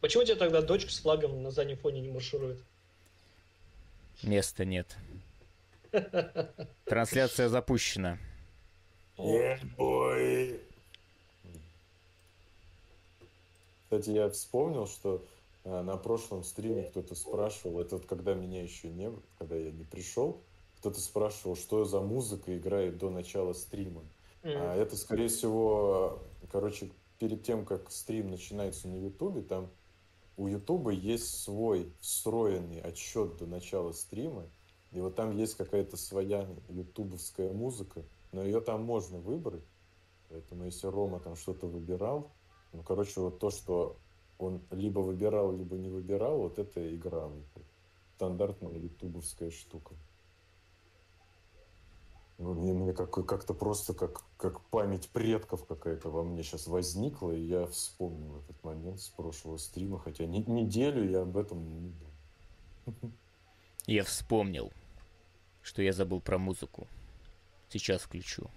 Почему у тебя тогда дочка с флагом на заднем фоне не марширует? Места нет. Трансляция запущена. Yeah, boy. Кстати, я вспомнил, что а, на прошлом стриме кто-то спрашивал, это вот когда меня еще не было, когда я не пришел, кто-то спрашивал, что за музыка играет до начала стрима. Mm. А это, скорее всего, короче, перед тем, как стрим начинается на Ютубе, там у Ютуба есть свой встроенный отсчет до начала стрима, и вот там есть какая-то своя ютубовская музыка, но ее там можно выбрать. Поэтому если Рома там что-то выбирал, ну, короче, вот то, что он либо выбирал, либо не выбирал, вот это игра. Стандартная ютубовская штука. Ну, мне, мне как, как-то просто как, как память предков какая-то во мне сейчас возникла, и я вспомнил этот момент с прошлого стрима, хотя не, неделю я об этом не думал. Я вспомнил, что я забыл про музыку. Сейчас включу.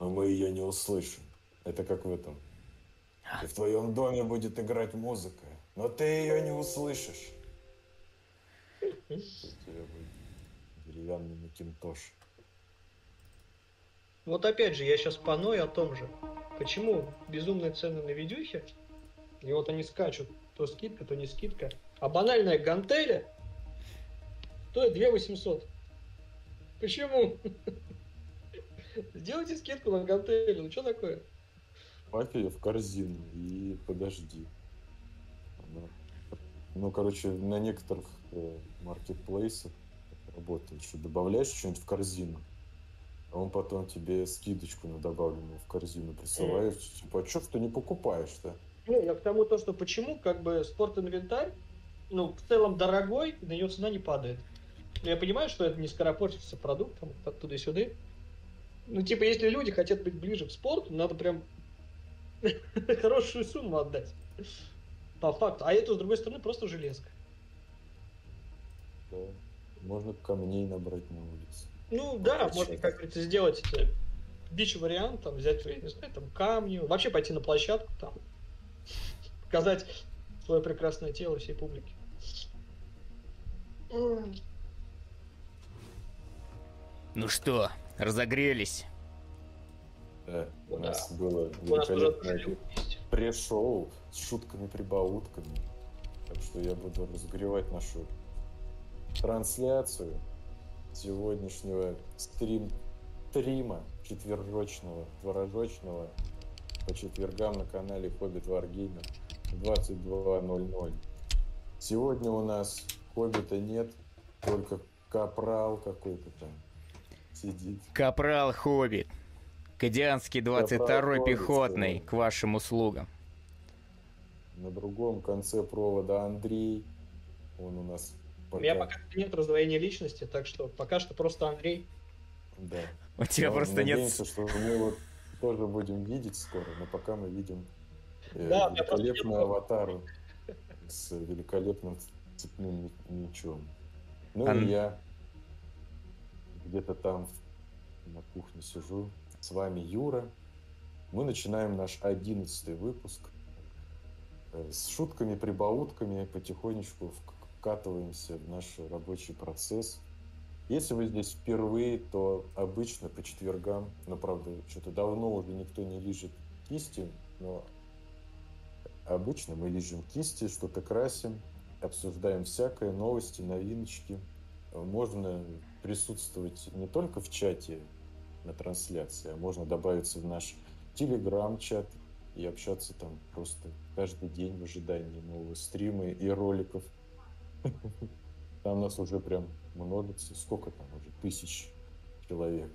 А мы ее не услышим. Это как в этом. И в твоем доме будет играть музыка, но ты ее не услышишь. Деревянный макинтош. Вот опять же, я сейчас паною о том же. Почему безумные цены на видюхе, и вот они скачут, то скидка, то не скидка, а банальная гантеля стоит 2 800. Почему? Сделайте скидку на гантели, ну что такое? Ее в корзину и подожди. Она... Ну, короче, на некоторых э, маркетплейсах работает, что добавляешь что-нибудь в корзину, а он потом тебе скидочку на добавленную в корзину присылает. Mm. Типа, а что ты не покупаешь-то? Ну, я к тому, то, что почему, как бы, спорт-инвентарь, ну, в целом дорогой, на ее цена не падает. Я понимаю, что это не скоропортится продуктом, оттуда и сюда. Ну, типа, если люди хотят быть ближе к спорту, надо прям хорошую сумму отдать. По факту. А это, с другой стороны, просто железка. Да. Можно камней набрать на улице. Ну да, можно, как говорится, сделать это бич-вариант, там, взять, я не знаю, там, камни, вообще пойти на площадку, там, показать свое прекрасное тело всей публике. Ну что, разогрелись? Да, у да. нас было великолепное пресс-шоу с шутками-прибаутками. Так что я буду разогревать нашу трансляцию сегодняшнего стрим стрима четверочного, творожочного по четвергам на канале Хоббит Варгеймер 22.00. Сегодня у нас Хоббита нет, только Капрал какой-то там сидит. Капрал Хоббит. Кадианский 22-й пехотный к вашим услугам. На другом конце провода Андрей. Он у нас. У меня пока нет раздвоения личности, так что пока что просто Андрей. Да. У тебя но просто нет... что мы его тоже будем видеть скоро, но пока мы видим э, да, великолепную аватару с великолепным цепным мечом. Ну Ан... и я где-то там на кухне сижу, с вами Юра. Мы начинаем наш одиннадцатый выпуск. Э, с шутками, прибаутками потихонечку вкатываемся в наш рабочий процесс. Если вы здесь впервые, то обычно по четвергам, но правда, что-то давно уже никто не лежит кисти, но обычно мы лежим кисти, что-то красим, обсуждаем всякое, новости, новиночки. Можно присутствовать не только в чате на трансляции, а можно добавиться в наш телеграм-чат и общаться там просто каждый день в ожидании нового стрима и роликов. Там нас уже прям множится. Сколько там уже? Тысяч человек.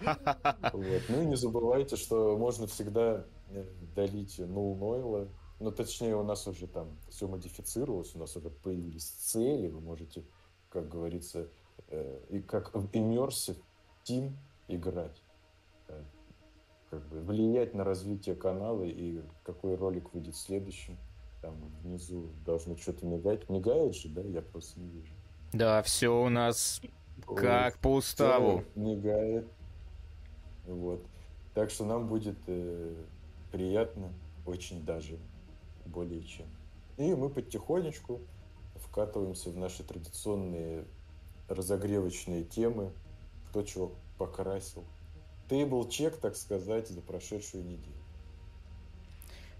Вот. Ну и не забывайте, что можно всегда э, долить null нойла. Ну, точнее, у нас уже там все модифицировалось, у нас уже появились цели, вы можете, как говорится, Э, и как в Immersive Team играть. Э, как бы влиять на развитие канала и какой ролик выйдет следующим. Там внизу должно что-то мигать. Мигает же, да? Я просто не вижу. Да, все у нас как по уставу. Мигает. Вот. Так что нам будет э, приятно очень даже более чем. И мы потихонечку вкатываемся в наши традиционные разогревочные темы, кто чего покрасил. Тейбл чек, так сказать, за прошедшую неделю.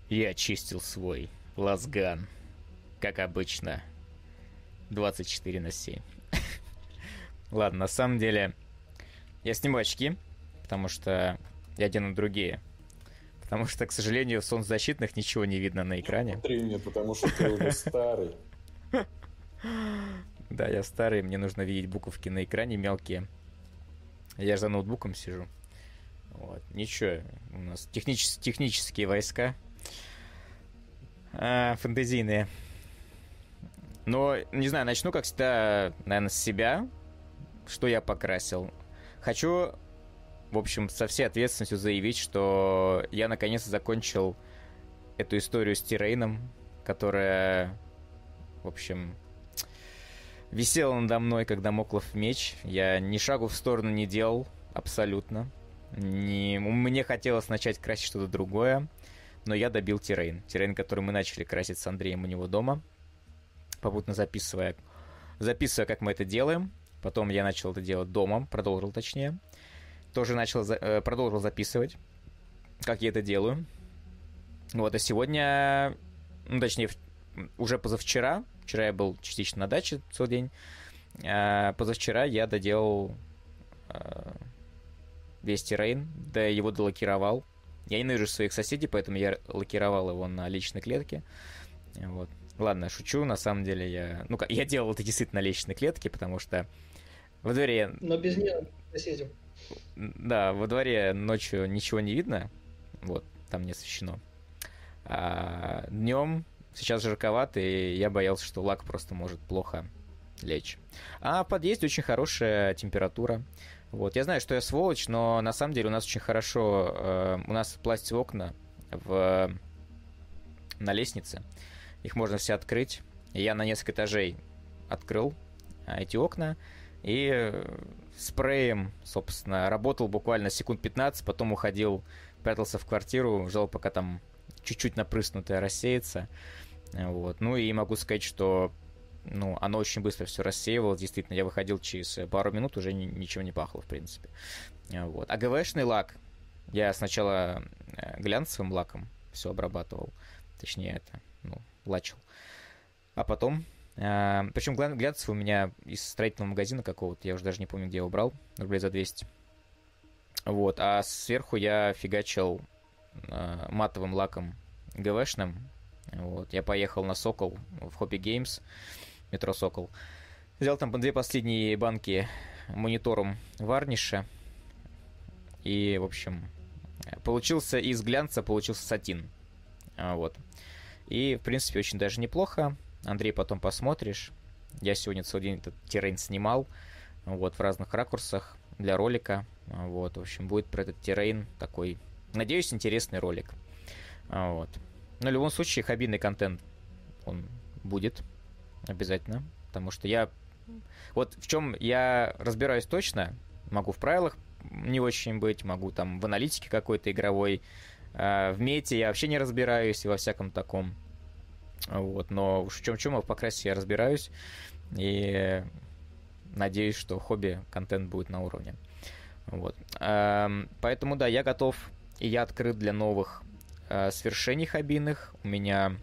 Я чистил свой лазган, как обычно, 24 на 7. Ладно, на самом деле, я сниму очки, потому что я одену другие. Потому что, к сожалению, в солнцезащитных ничего не видно на экране. Смотри мне, потому что ты уже старый. Да, я старый, мне нужно видеть буковки на экране мелкие. Я же за ноутбуком сижу. Вот. Ничего, у нас техничес- технические войска. А, фэнтезийные. Но, не знаю, начну, как всегда, наверное, с себя. Что я покрасил. Хочу, в общем, со всей ответственностью заявить, что я наконец-то закончил эту историю с Тирейном, которая, в общем, висела надо мной, когда моклов меч. Я ни шагу в сторону не делал, абсолютно. Не... Мне хотелось начать красить что-то другое, но я добил terrain. Terrain, который мы начали красить с Андреем у него дома, попутно записывая, записывая, как мы это делаем. Потом я начал это делать дома, продолжил точнее. Тоже начал, э, продолжил записывать, как я это делаю. Вот, а сегодня, ну, точнее, уже позавчера, вчера я был частично на даче целый день, а позавчера я доделал э, весь террейн, да его долакировал. Я ненавижу своих соседей, поэтому я лакировал его на личной клетке. Вот. Ладно, шучу, на самом деле я... Ну, я делал это действительно на личной клетке, потому что во дворе... Но без нее соседям. Да, во дворе ночью ничего не видно, вот, там не освещено. А днем сейчас жарковато, и я боялся, что лак просто может плохо лечь. А в подъезде очень хорошая температура. Вот, я знаю, что я сволочь, но на самом деле у нас очень хорошо, э, у нас пластиковые окна в, на лестнице, их можно все открыть. Я на несколько этажей открыл а, эти окна и спреем, собственно, работал буквально секунд 15, потом уходил, прятался в квартиру, ждал, пока там чуть-чуть напрыснутое рассеется. Вот. Ну и могу сказать, что ну, оно очень быстро все рассеивалось. Действительно, я выходил через пару минут, уже ничего не пахло, в принципе. Вот. А ГВшный лак, я сначала э, глянцевым лаком все обрабатывал, точнее это, ну, лачил. А потом, э, причем глянцевый у меня из строительного магазина какого-то, я уже даже не помню, где я убрал, рублей за 200. Вот, а сверху я фигачил э, матовым лаком ГВшным. Вот, я поехал на Сокол в Хобби Геймс метро Сокол. Взял там две последние банки монитором варниша. И, в общем, получился из глянца, получился сатин. А, вот. И, в принципе, очень даже неплохо. Андрей, потом посмотришь. Я сегодня целый день этот террейн снимал. Вот, в разных ракурсах для ролика. Вот, в общем, будет про этот террейн такой, надеюсь, интересный ролик. А, вот. Но в любом случае, хоббийный контент, он будет. Обязательно. Потому что я... Вот в чем я разбираюсь точно, могу в правилах не очень быть, могу там в аналитике какой-то игровой, э, в мете я вообще не разбираюсь и во всяком таком. Вот, но уж в чем чем в покрасе я разбираюсь и надеюсь, что хобби контент будет на уровне. Вот. Поэтому да, я готов и я открыт для новых э, свершений хоббийных. У меня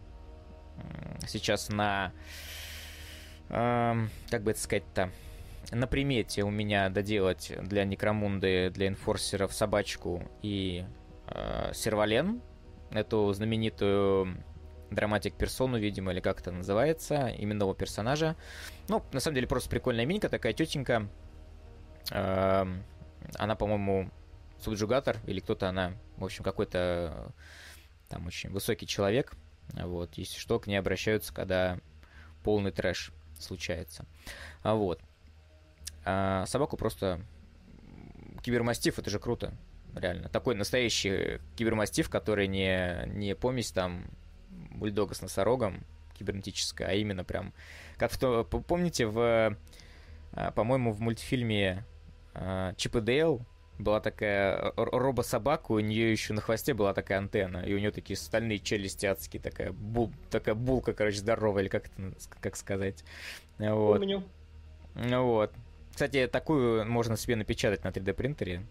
сейчас на как бы это сказать-то, на примете у меня доделать для Некромунды, для инфорсеров собачку и э, сервален, эту знаменитую драматик персону, видимо, или как это называется, именного персонажа. Ну, на самом деле, просто прикольная минька, такая тетенька. Э, она, по-моему, субджугатор, или кто-то она, в общем, какой-то там очень высокий человек. Вот, если что, к ней обращаются, когда полный трэш случается. А вот. А собаку просто... Кибермастиф, это же круто. Реально. Такой настоящий кибермастиф, который не, не помесь там бульдога с носорогом кибернетическая, а именно прям... Как в то... Помните, в... А, по-моему, в мультфильме а, Чип и Дейл была такая робособака, у нее еще на хвосте была такая антенна, и у нее такие стальные челюсти адские, такая, бул, такая булка, короче, здоровая, или как это как сказать. Вот. Помню. Ну вот. Кстати, такую можно себе напечатать на 3D принтере.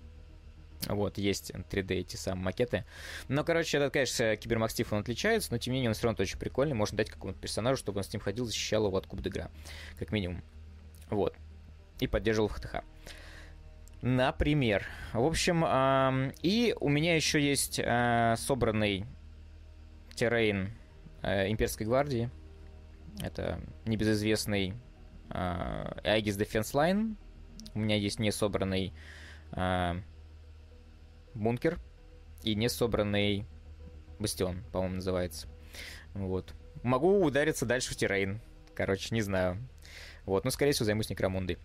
Вот, есть 3D эти самые макеты. Но, короче, этот, конечно, кибермастиф, он отличается, но, тем не менее, он все равно очень прикольный. Можно дать какому-то персонажу, чтобы он с ним ходил, защищал его от куб игра. Как минимум. Вот. И поддерживал ХТХ. Например. В общем, и у меня еще есть э, собранный террейн э, Имперской гвардии. Это небезызвестный э, Aegis Defense Line. У меня есть не собранный бункер и не собранный бастион, по-моему, называется. Вот. Могу удариться дальше в террейн. Короче, не знаю. Вот, но, скорее всего, займусь некромундой.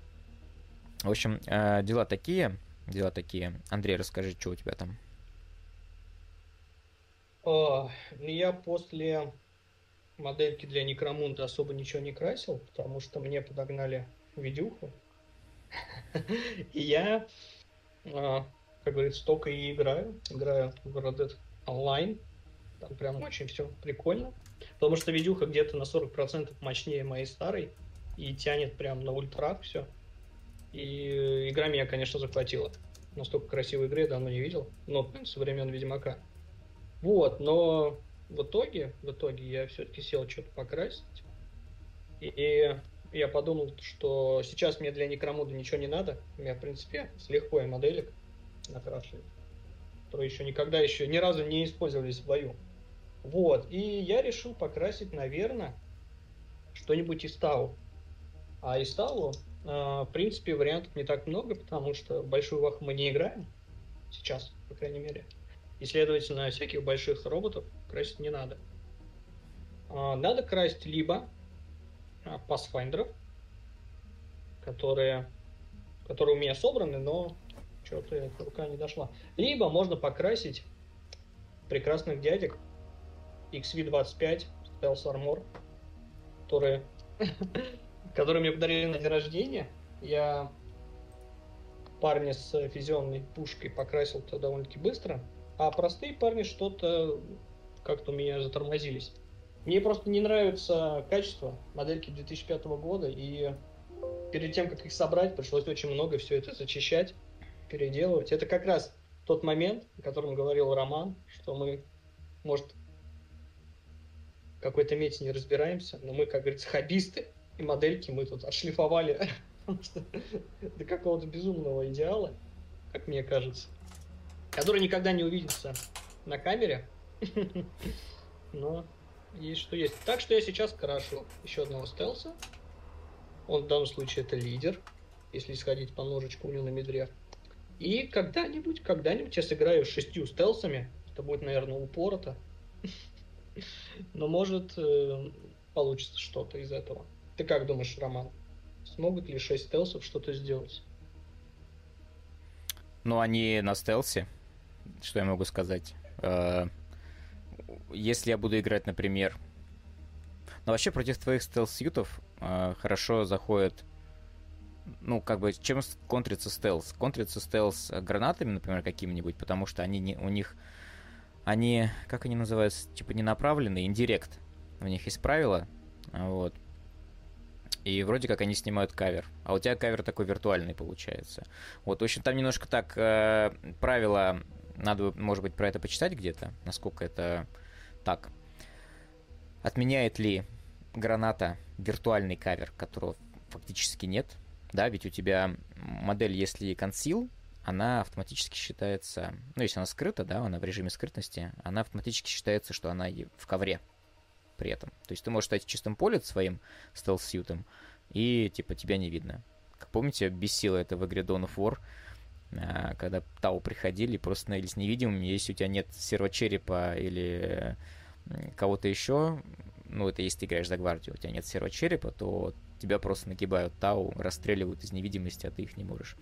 В общем, э, дела такие. Дела такие. Андрей, расскажи, что у тебя там? О, я после модельки для Некромунда особо ничего не красил, потому что мне подогнали видюху. И я, а, как говорится, только и играю. Играю в Red Dead Online. Там прям очень все прикольно. Потому что видюха где-то на 40% мощнее моей старой. И тянет прям на ультрах все. И игра меня, конечно, захватила. Настолько красивой игры я давно не видел. Но со времен Ведьмака. Вот, но в итоге, в итоге я все-таки сел что-то покрасить. И я подумал, что сейчас мне для Некромуда ничего не надо. У меня, в принципе, с легкой моделек накрашенных, которые еще никогда еще ни разу не использовались в бою. Вот, и я решил покрасить, наверное, что-нибудь из Тау. А из Тау в принципе, вариантов не так много, потому что большую ваху мы не играем. Сейчас, по крайней мере. И, следовательно, всяких больших роботов красить не надо. А, надо красить либо пасфайндеров, которые, которые у меня собраны, но что-то рука не дошла. Либо можно покрасить прекрасных дядек XV25 Stealth Armor, которые который мне подарили на день рождения. Я парня с физионной пушкой покрасил-то довольно-таки быстро, а простые парни что-то как-то у меня затормозились. Мне просто не нравится качество модельки 2005 года, и перед тем, как их собрать, пришлось очень много все это зачищать, переделывать. Это как раз тот момент, о котором говорил Роман, что мы, может, какой-то мете не разбираемся, но мы, как говорится, хоббисты, и модельки мы тут отшлифовали до какого-то безумного идеала, как мне кажется, который никогда не увидится на камере, но есть что есть. Так что я сейчас крашу еще одного стелса. Он в данном случае это лидер, если сходить по ножичку у него на медре. И когда-нибудь, когда-нибудь я сыграю с шестью стелсами. Это будет, наверное, упорото. Но может э, получится что-то из этого. Ты как думаешь, Роман? Смогут ли 6 стелсов что-то сделать? Ну, они на стелсе. Что я могу сказать? Э, если я буду играть, например... Ну, вообще, против твоих стелс-ютов э, хорошо заходит... Ну, как бы, чем контрится стелс? Контрится стелс гранатами, например, какими-нибудь, потому что они не, у них... Они, как они называются, типа не направленные, индирект. У них есть правила, вот. И вроде как они снимают кавер. А у тебя кавер такой виртуальный получается. Вот, в общем, там немножко так э, правила... Надо, может быть, про это почитать где-то, насколько это так. Отменяет ли граната виртуальный кавер, которого фактически нет? Да, ведь у тебя модель, если консил, она автоматически считается, ну, если она скрыта, да, она в режиме скрытности, она автоматически считается, что она в ковре при этом. То есть ты можешь стать в чистом поле своим стелс-сьютом, и типа тебя не видно. Как помните, бесило это в игре Dawn of War, а, когда Тау приходили просто становились невидимыми. Если у тебя нет сервочерепа или кого-то еще, ну, это если ты играешь за гвардию, у тебя нет сервочерепа, то тебя просто нагибают Тау, расстреливают из невидимости, а ты их не можешь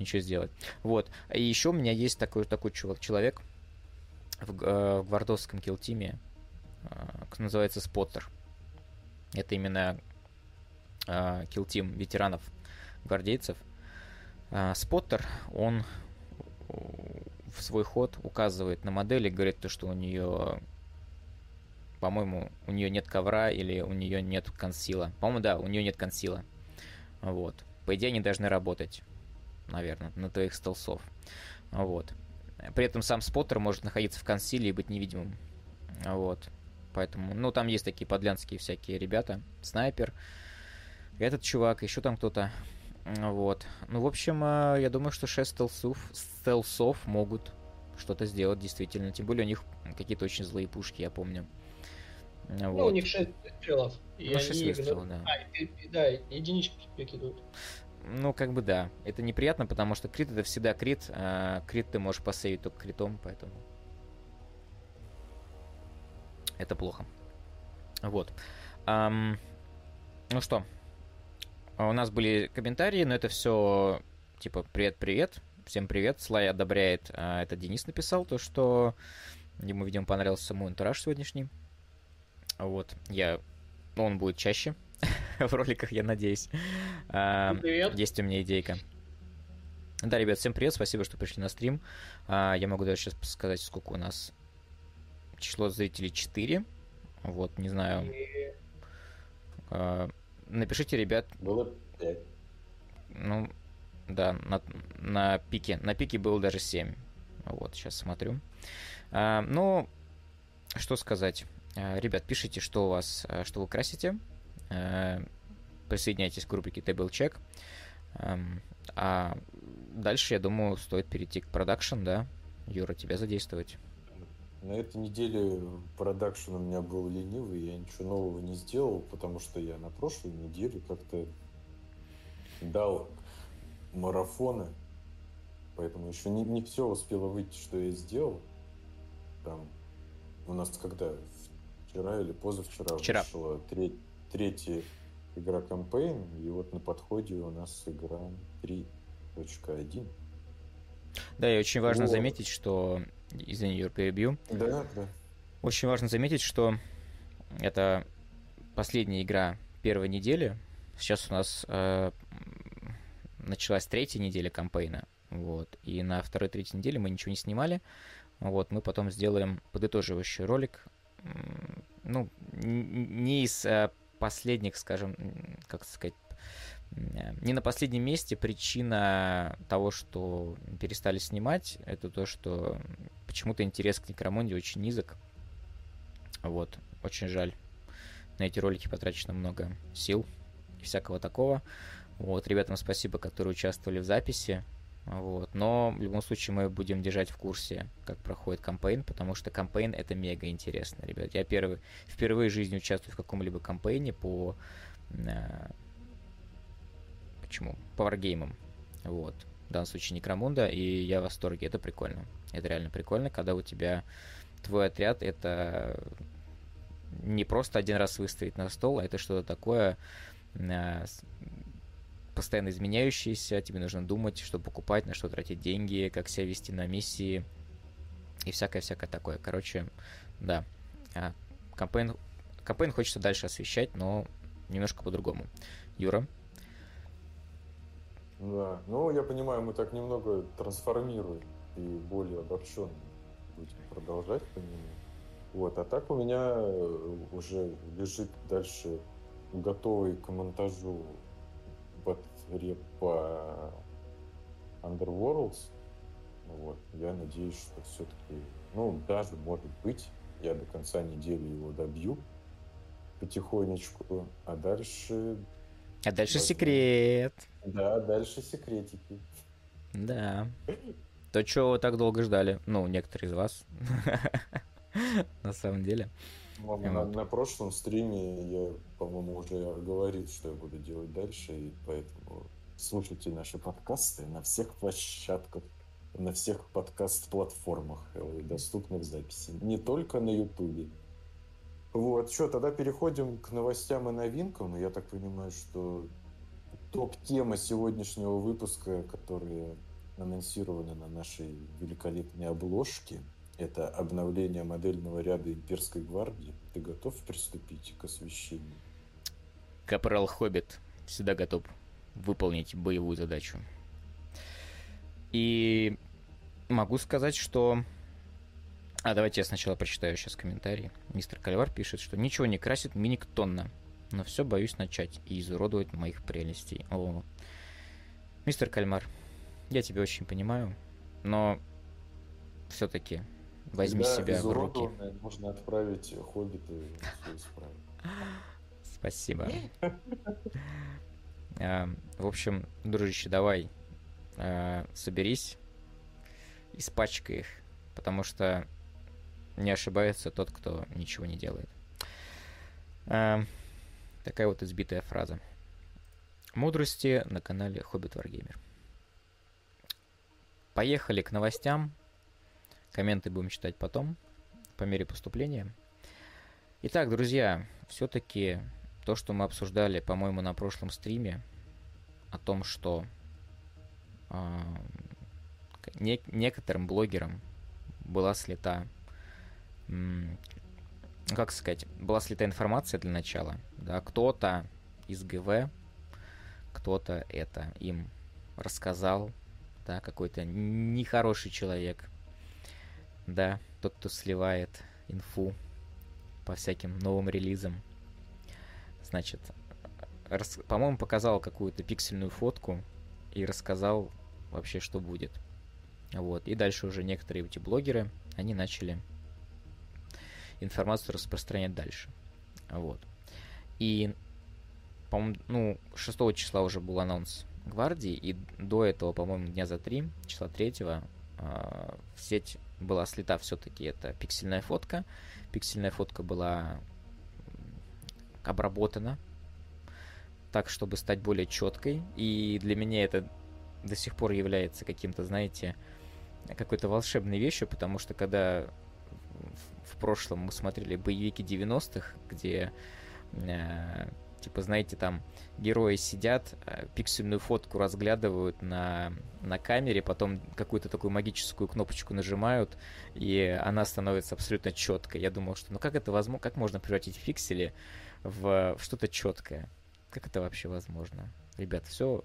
ничего сделать. Вот. И еще у меня есть такой, такой человек в, э, в гвардовском kill team е, а, называется Spotter. Это именно kill team ветеранов гвардейцев. А, Spotter, он в свой ход указывает на модель и говорит то, что у нее, по-моему, у нее нет ковра или у нее нет консила. По-моему, да, у нее нет консила. Вот. По идее, они должны работать, наверное, на твоих стелсов. Вот. При этом сам споттер может находиться в консиле и быть невидимым. Вот. Поэтому, ну, там есть такие подлянские всякие ребята. Снайпер, этот чувак, еще там кто-то. Вот. Ну, в общем, э, я думаю, что 6 стелсов, стелсов могут что-то сделать, действительно. Тем более у них какие-то очень злые пушки, я помню. Вот. Ну, у них 6 выстрелов. И ну, 6 выстрелов, да. А, и, и, да, единички прикидывают. Ну, как бы да. Это неприятно, потому что крит это всегда крит. А крит ты можешь посейвить только критом, поэтому... Это плохо. Вот. Um, ну что, у нас были комментарии, но это все типа привет-привет, всем привет, Слай одобряет, а, это Денис написал, то, что ему, видимо, понравился мой антураж сегодняшний. Вот, я... Он будет чаще в роликах, я надеюсь. А, привет. Есть у меня идейка. Да, ребят, всем привет, спасибо, что пришли на стрим. А, я могу даже сейчас сказать, сколько у нас число зрителей 4. Вот, не знаю. Напишите, ребят. Было 5. Ну, да, на, на пике. На пике было даже 7. Вот, сейчас смотрю. А, ну, что сказать. А, ребят, пишите, что у вас, а, что вы красите. А, присоединяйтесь к рубрике Table Check. А, а дальше, я думаю, стоит перейти к продакшн, да? Юра, тебя задействовать. На этой неделе продакшн у меня был ленивый, я ничего нового не сделал, потому что я на прошлой неделе как-то дал марафоны, поэтому еще не, не все успело выйти, что я сделал. Там у нас когда вчера или позавчера вчера. вышла треть, третья игра кампейн, и вот на подходе у нас игра 3.1. Да, и очень важно вот. заметить, что Извини, Юр, перебью. Да, да. Очень важно заметить, что это последняя игра первой недели. Сейчас у нас э, началась третья неделя кампейна. Вот. И на второй, третьей неделе мы ничего не снимали. Вот, мы потом сделаем подытоживающий ролик. Ну, не из э, последних, скажем, как сказать, не на последнем месте причина того, что перестали снимать, это то, что почему-то интерес к Некромонде очень низок. Вот, очень жаль. На эти ролики потрачено много сил и всякого такого. Вот, ребятам спасибо, которые участвовали в записи. Вот. Но в любом случае мы будем держать в курсе, как проходит кампейн, потому что кампейн это мега интересно, ребят. Я первый, впервые в жизни участвую в каком-либо кампейне по почему? По варгеймам. Вот. В данном случае Некромунда, и я в восторге. Это прикольно. Это реально прикольно, когда у тебя твой отряд это не просто один раз выставить на стол, а это что-то такое э, постоянно изменяющееся, тебе нужно думать, что покупать, на что тратить деньги, как себя вести на миссии и всякое-всякое такое. Короче, да. А, кампейн, кампейн хочется дальше освещать, но немножко по-другому. Юра? Да, ну я понимаю, мы так немного трансформируем и более обобщенно будем продолжать по нему. Вот, а так у меня э, уже лежит дальше готовый к монтажу батарея по Underworlds. Вот, я надеюсь, что все-таки, ну, даже, может быть, я до конца недели его добью потихонечку, а дальше а дальше Возможно. секрет. Да, дальше секретики. Да. То, чего вы так долго ждали. Ну, некоторые из вас. На самом деле. На, на прошлом стриме я, по-моему, уже говорил, что я буду делать дальше, и поэтому слушайте наши подкасты на всех площадках, на всех подкаст-платформах, э, доступных записи. Не только на Ютубе. Вот, что, тогда переходим к новостям и новинкам. Я так понимаю, что топ-тема сегодняшнего выпуска, которые анонсированы на нашей великолепной обложке, это обновление модельного ряда имперской гвардии. Ты готов приступить к освещению? Капрал Хоббит всегда готов выполнить боевую задачу. И могу сказать, что... А, давайте я сначала прочитаю сейчас комментарий. Мистер Кальвар пишет, что ничего не красит миник тонна, но все боюсь начать и изуродовать моих прелестей. О, мистер Кальмар, я тебя очень понимаю, но все-таки возьми Когда себя в руки. Можно отправить хоббиты Спасибо. А, в общем, дружище, давай а, соберись, испачкай их, потому что не ошибается тот, кто ничего не делает. А, такая вот избитая фраза. Мудрости на канале Хоббит Варгеймер. Поехали к новостям. Комменты будем читать потом, по мере поступления. Итак, друзья, все-таки то, что мы обсуждали, по-моему, на прошлом стриме, о том, что э, не, некоторым блогерам была слета, как сказать, была слета информация для начала, да, кто-то из ГВ, кто-то это им рассказал, да, какой-то нехороший человек, да, тот, кто сливает инфу по всяким новым релизам. Значит, рас... по-моему, показал какую-то пиксельную фотку и рассказал вообще, что будет. Вот. И дальше уже некоторые эти блогеры, они начали информацию распространять дальше. Вот. И, по-моему, ну, 6 числа уже был анонс гвардии, и до этого, по-моему, дня за три, числа третьего, э, в сеть была слета все-таки это пиксельная фотка. Пиксельная фотка была обработана так, чтобы стать более четкой. И для меня это до сих пор является каким-то, знаете, какой-то волшебной вещью, потому что когда в прошлом мы смотрели боевики 90-х, где э, Типа, знаете, там герои сидят, э, пиксельную фотку разглядывают на, на камере, потом какую-то такую магическую кнопочку нажимают, и она становится абсолютно четкой. Я думал, что ну как это возможно, как можно превратить пиксели в, в что-то четкое? Как это вообще возможно? Ребят, все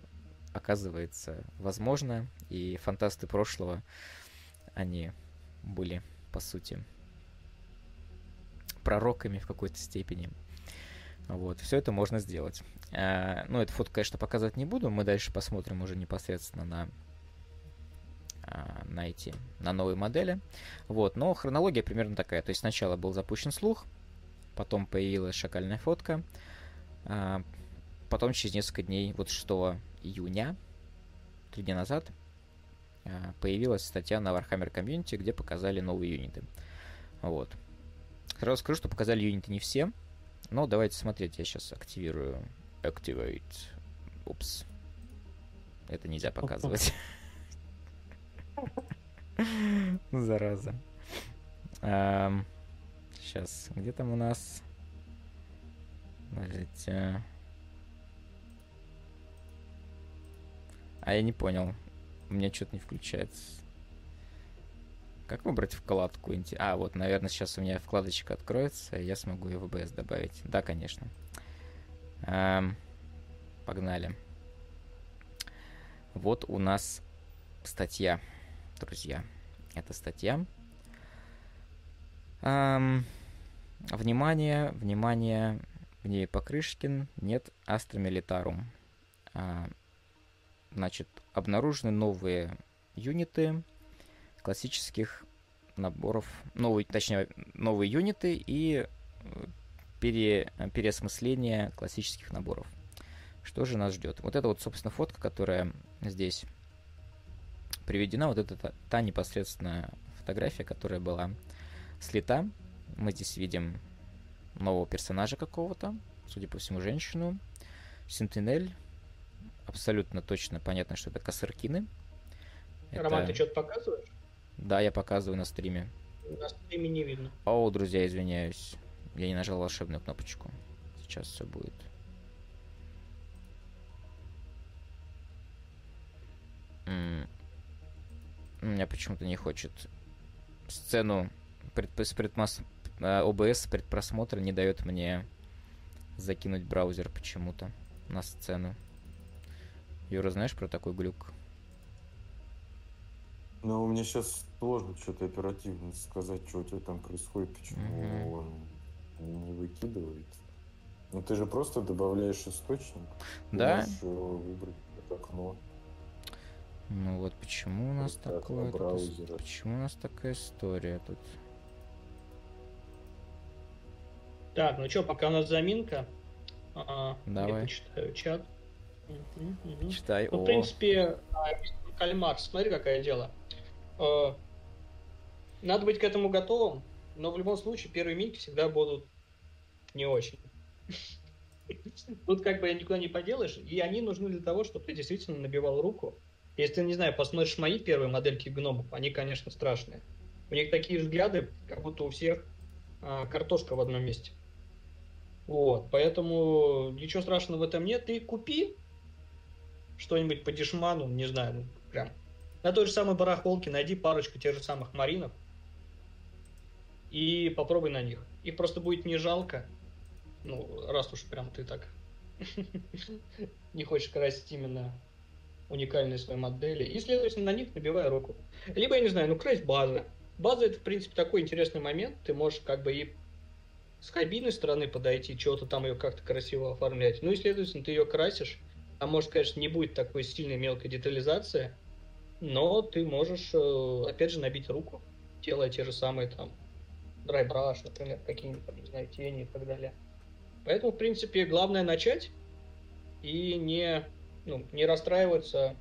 оказывается возможно, и фантасты прошлого, они были, по сути, пророками в какой-то степени. Вот, все это можно сделать. А, ну, эту фото, конечно, показывать не буду. Мы дальше посмотрим уже непосредственно на, а, на эти, на новые модели. Вот, но хронология примерно такая. То есть сначала был запущен слух, потом появилась шакальная фотка, а, потом через несколько дней, вот 6 июня, три дня назад, а, появилась статья на Warhammer Community, где показали новые юниты. Вот. Сразу скажу, что показали юниты не все, ну, давайте смотреть, я сейчас активирую. Activate. Упс. Это нельзя показывать. Зараза. Сейчас, где там у нас? Подождите. А я не понял. У меня что-то не включается. Как выбрать вкладку? А, вот, наверное, сейчас у меня вкладочка откроется, и я смогу ее в OBS добавить. Да, конечно. Эм, погнали. Вот у нас статья, друзья. Это статья. Эм, внимание, внимание, в небе Покрышкин, нет Astra Militarum. А, значит, обнаружены новые юниты, классических наборов, новые, точнее, новые юниты и э, пере, переосмысление классических наборов. Что же нас ждет? Вот это вот, собственно, фотка, которая здесь приведена. Вот это та, та непосредственная фотография, которая была слета. Мы здесь видим нового персонажа какого-то, судя по всему, женщину. Сентинель. Абсолютно точно понятно, что это косыркины. Роман, это... ты что-то показываешь? Да, я показываю на стриме. На стриме не видно. О, друзья, извиняюсь. Я не нажал волшебную кнопочку. Сейчас все будет. У меня почему-то не хочет сцену пред, с предмас... ОБС э, предпросмотра не дает мне закинуть браузер почему-то на сцену. Юра, знаешь про такой глюк? Но мне сейчас сложно что-то оперативно сказать, что у тебя там происходит, почему mm-hmm. он не выкидывает. Ну ты же просто добавляешь источник. Да. Можешь выбрать это окно. Ну вот почему у нас вот такое тут, почему у нас такая история тут? Так, ну что, пока у нас заминка, а, Давай. я почитаю чат. Читай. Ну, в принципе, а, кальмар, смотри, какое дело. А, надо быть к этому готовым, но в любом случае первые минки всегда будут не очень. Тут как бы никуда не поделаешь, и они нужны для того, чтобы ты действительно набивал руку. Если ты, не знаю, посмотришь мои первые модельки гномов, они, конечно, страшные. У них такие взгляды, как будто у всех а, картошка в одном месте. Вот, поэтому ничего страшного в этом нет. Ты купи что-нибудь по дешману, не знаю, ну, прям. На той же самой барахолке найди парочку тех же самых маринов и попробуй на них. Их просто будет не жалко, ну, раз уж прям ты так не хочешь красить именно уникальные свои модели, и, следовательно, на них набивай руку. Либо, я не знаю, ну, красть базы. База это, в принципе, такой интересный момент. Ты можешь как бы и с кабины стороны подойти, чего-то там ее как-то красиво оформлять. Ну и, следовательно, ты ее красишь. А может, конечно, не будет такой сильной мелкой детализации, но ты можешь, э, опять же, набить руку, делая те же самые там драйбраш, например, какие-нибудь, не знаю, тени и так далее. Поэтому, в принципе, главное начать и не, ну, не расстраиваться,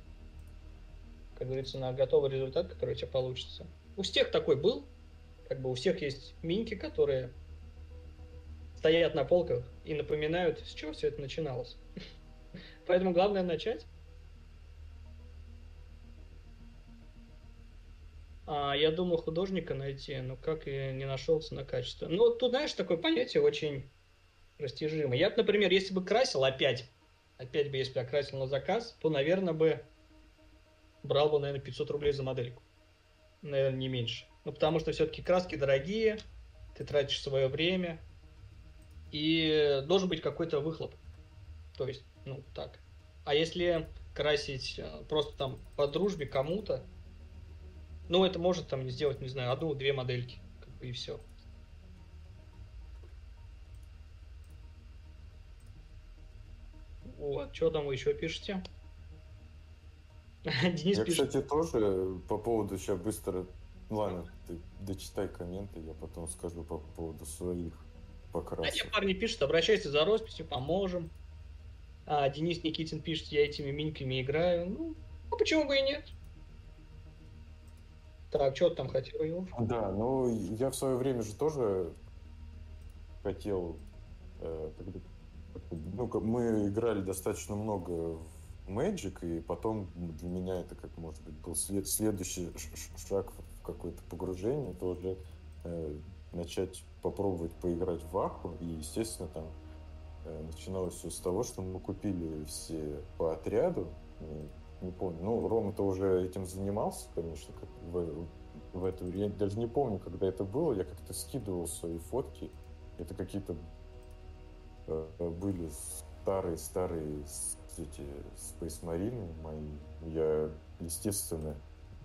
как говорится, на готовый результат, который у тебя получится. У всех такой был, как бы у всех есть миньки, которые стоят на полках и напоминают, с чего все это начиналось. Поэтому главное начать. А, я думал художника найти, но как и не нашелся на качество. Ну, тут, знаешь, такое понятие очень растяжимое. Я, например, если бы красил опять, опять бы, если бы я красил на заказ, то, наверное, бы брал бы, наверное, 500 рублей за модельку. Наверное, не меньше. Ну, потому что все-таки краски дорогие, ты тратишь свое время, и должен быть какой-то выхлоп. То есть, ну, так. А если красить э, просто там по дружбе кому-то, ну, это может там сделать, не знаю, одну-две модельки, как бы и все. Вот, что там вы еще пишете? Денис я, пишет. кстати, тоже по поводу сейчас быстро... Ладно, ты дочитай комменты, я потом скажу по поводу своих покрасок. А парни пишут, обращайся за росписью, поможем. А Денис Никитин пишет, я этими миньками играю. Ну, а почему бы и нет? Так, что ты там хотел? Да, ну, я в свое время же тоже хотел... Э, ну, мы играли достаточно много в Magic, и потом для меня это, как может быть, был след, следующий шаг в какое-то погружение, это уже э, начать попробовать поиграть в Аху, и, естественно, там э, начиналось все с того, что мы купили все по отряду, не помню, ну, Рома-то уже этим занимался, конечно, как в, в это я даже не помню, когда это было, я как-то скидывал свои фотки, это какие-то э, были старые-старые эти Space Marine мои, я, естественно,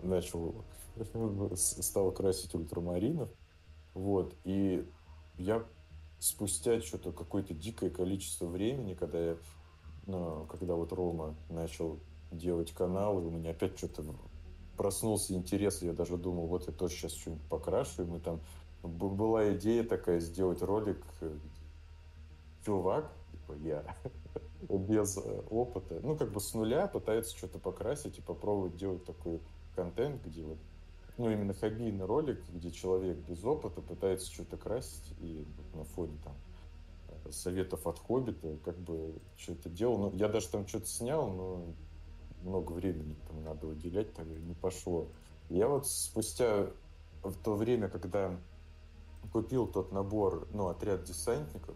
начал, стал красить ультрамаринов, вот, и я спустя что-то какое-то дикое количество времени, когда я, ну, когда вот Рома начал делать канал, и у меня опять что-то проснулся интерес, я даже думал, вот я тоже сейчас что-нибудь покрашу, и мы там была идея такая сделать ролик э, чувак, типа я, без э, опыта, ну как бы с нуля пытается что-то покрасить и попробовать делать такой контент, где вот ну, именно хоббийный ролик, где человек без опыта пытается что-то красить, и на фоне там э, советов от Хоббита, как бы что-то делал. Ну, я даже там что-то снял, но много времени там надо уделять, так не пошло. Я вот спустя в то время, когда купил тот набор, ну, отряд десантников,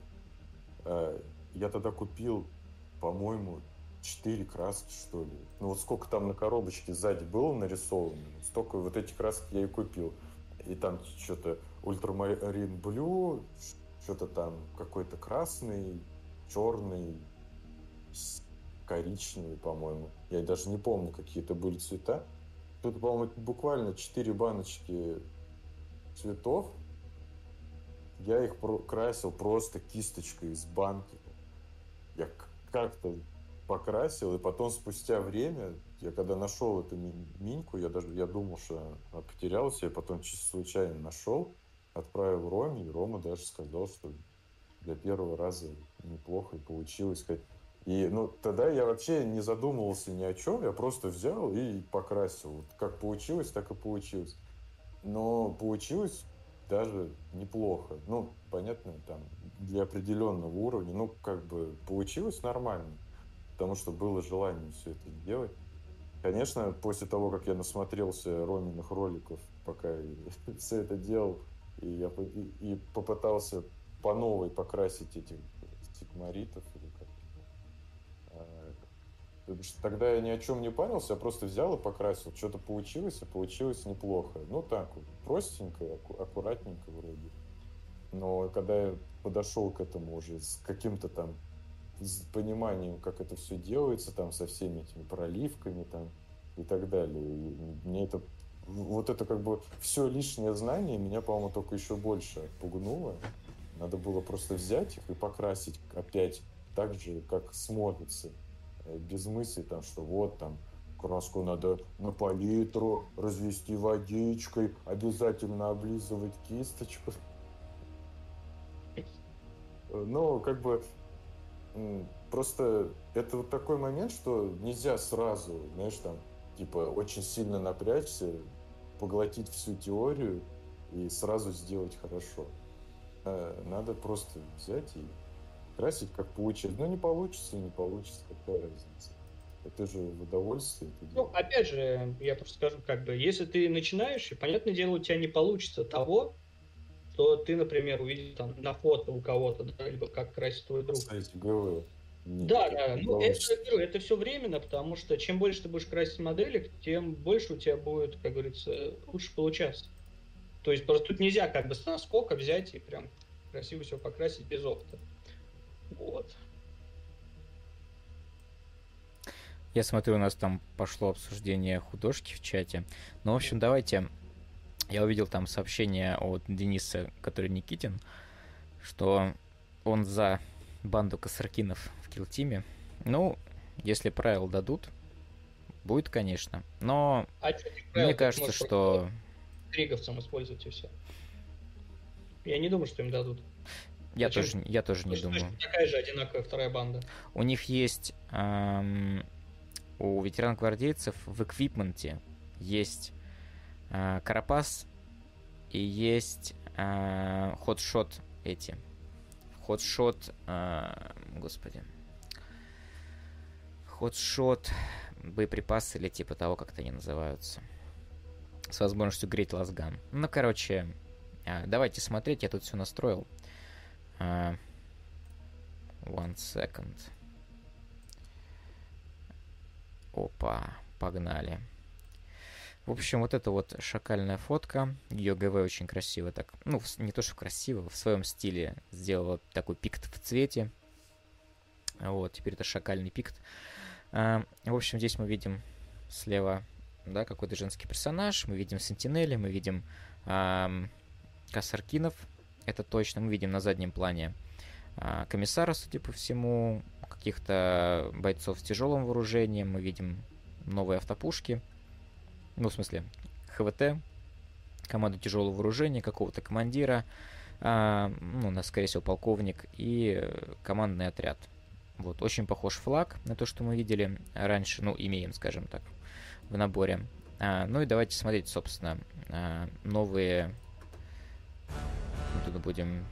э, я тогда купил, по-моему, четыре краски, что ли. Ну вот сколько там на коробочке сзади было нарисовано, столько вот этих красок я и купил. И там что-то ультрамарин блю, что-то там какой-то красный, черный, коричневый, по-моему. Я даже не помню, какие это были цвета. тут, по-моему, буквально 4 баночки цветов. Я их красил просто кисточкой из банки. Я как-то покрасил, и потом спустя время, я когда нашел эту миньку, я даже я думал, что она потерялась, я потом чисто случайно нашел, отправил Роме, и Рома даже сказал, что для первого раза неплохо и получилось. И ну, тогда я вообще не задумывался ни о чем, я просто взял и покрасил. Вот как получилось, так и получилось. Но получилось даже неплохо. Ну, понятно, там, для определенного уровня, ну, как бы получилось нормально потому что было желание все это делать. Конечно, после того, как я насмотрелся Роминых роликов, пока все это делал, и я и, и попытался по новой покрасить этих стигмаритов как а, Тогда я ни о чем не парился, я просто взял и покрасил. Что-то получилось, и получилось неплохо. Ну так, простенько, аккуратненько вроде. Но когда я подошел к этому уже с каким-то там с пониманием, как это все делается, там, со всеми этими проливками, там, и так далее. И мне это, вот это как бы все лишнее знание меня, по-моему, только еще больше пугнуло. Надо было просто взять их и покрасить опять так же, как смотрится. Э, без мысли, там, что вот там краску надо на палитру развести водичкой, обязательно облизывать кисточку. Э, но как бы Просто это вот такой момент, что нельзя сразу, знаешь, там, типа, очень сильно напрячься, поглотить всю теорию и сразу сделать хорошо. А надо просто взять и красить как получится. Но не получится, не получится, какая разница. Это же в удовольствие. Это ну, опять же, я просто скажу, как бы, если ты начинаешь, и, понятное дело, у тебя не получится того, что ты, например, увидел там на фото у кого-то, да, либо как красит твой друг. Кстати, ГВ. Да, да, ну это, это все временно, потому что чем больше ты будешь красить моделек, тем больше у тебя будет, как говорится, лучше получаться. То есть просто тут нельзя как бы с наскока взять и прям красиво все покрасить без опыта. Вот. Я смотрю, у нас там пошло обсуждение художки в чате. Ну, в общем, давайте я увидел там сообщение от Дениса, который Никитин, что он за банду косаркинов в килтиме. Ну, если правил дадут, будет, конечно. Но а мне кажется, что... Криговцам использовать и все. Я не думаю, что им дадут. Я тоже, я тоже не думаю. Такая же одинаковая вторая банда. У них есть эм, у ветеран-гвардейцев в эквипменте есть э, Карапас и есть э, ходшот эти. Ходшот, э, господи. Ходшот, боеприпасы или типа того, как-то они называются. С возможностью греть лазган. Ну, короче, э, давайте смотреть, я тут все настроил. Uh, one second. Опа, погнали. В общем, вот эта вот шакальная фотка, ее ГВ очень красиво так, ну, не то что красиво, в своем стиле сделала такой пикт в цвете. Вот, теперь это шакальный пикт. А, в общем, здесь мы видим слева, да, какой-то женский персонаж, мы видим Сентинели, мы видим а, Касаркинов, это точно, мы видим на заднем плане а, комиссара, судя по всему, каких-то бойцов с тяжелым вооружением, мы видим новые автопушки, ну, в смысле, ХВТ, команду тяжелого вооружения, какого-то командира, а, ну, у нас, скорее всего, полковник, и командный отряд. Вот, очень похож флаг на то, что мы видели раньше, ну, имеем, скажем так, в наборе. А, ну и давайте смотреть, собственно, а, новые... Мы тут будем...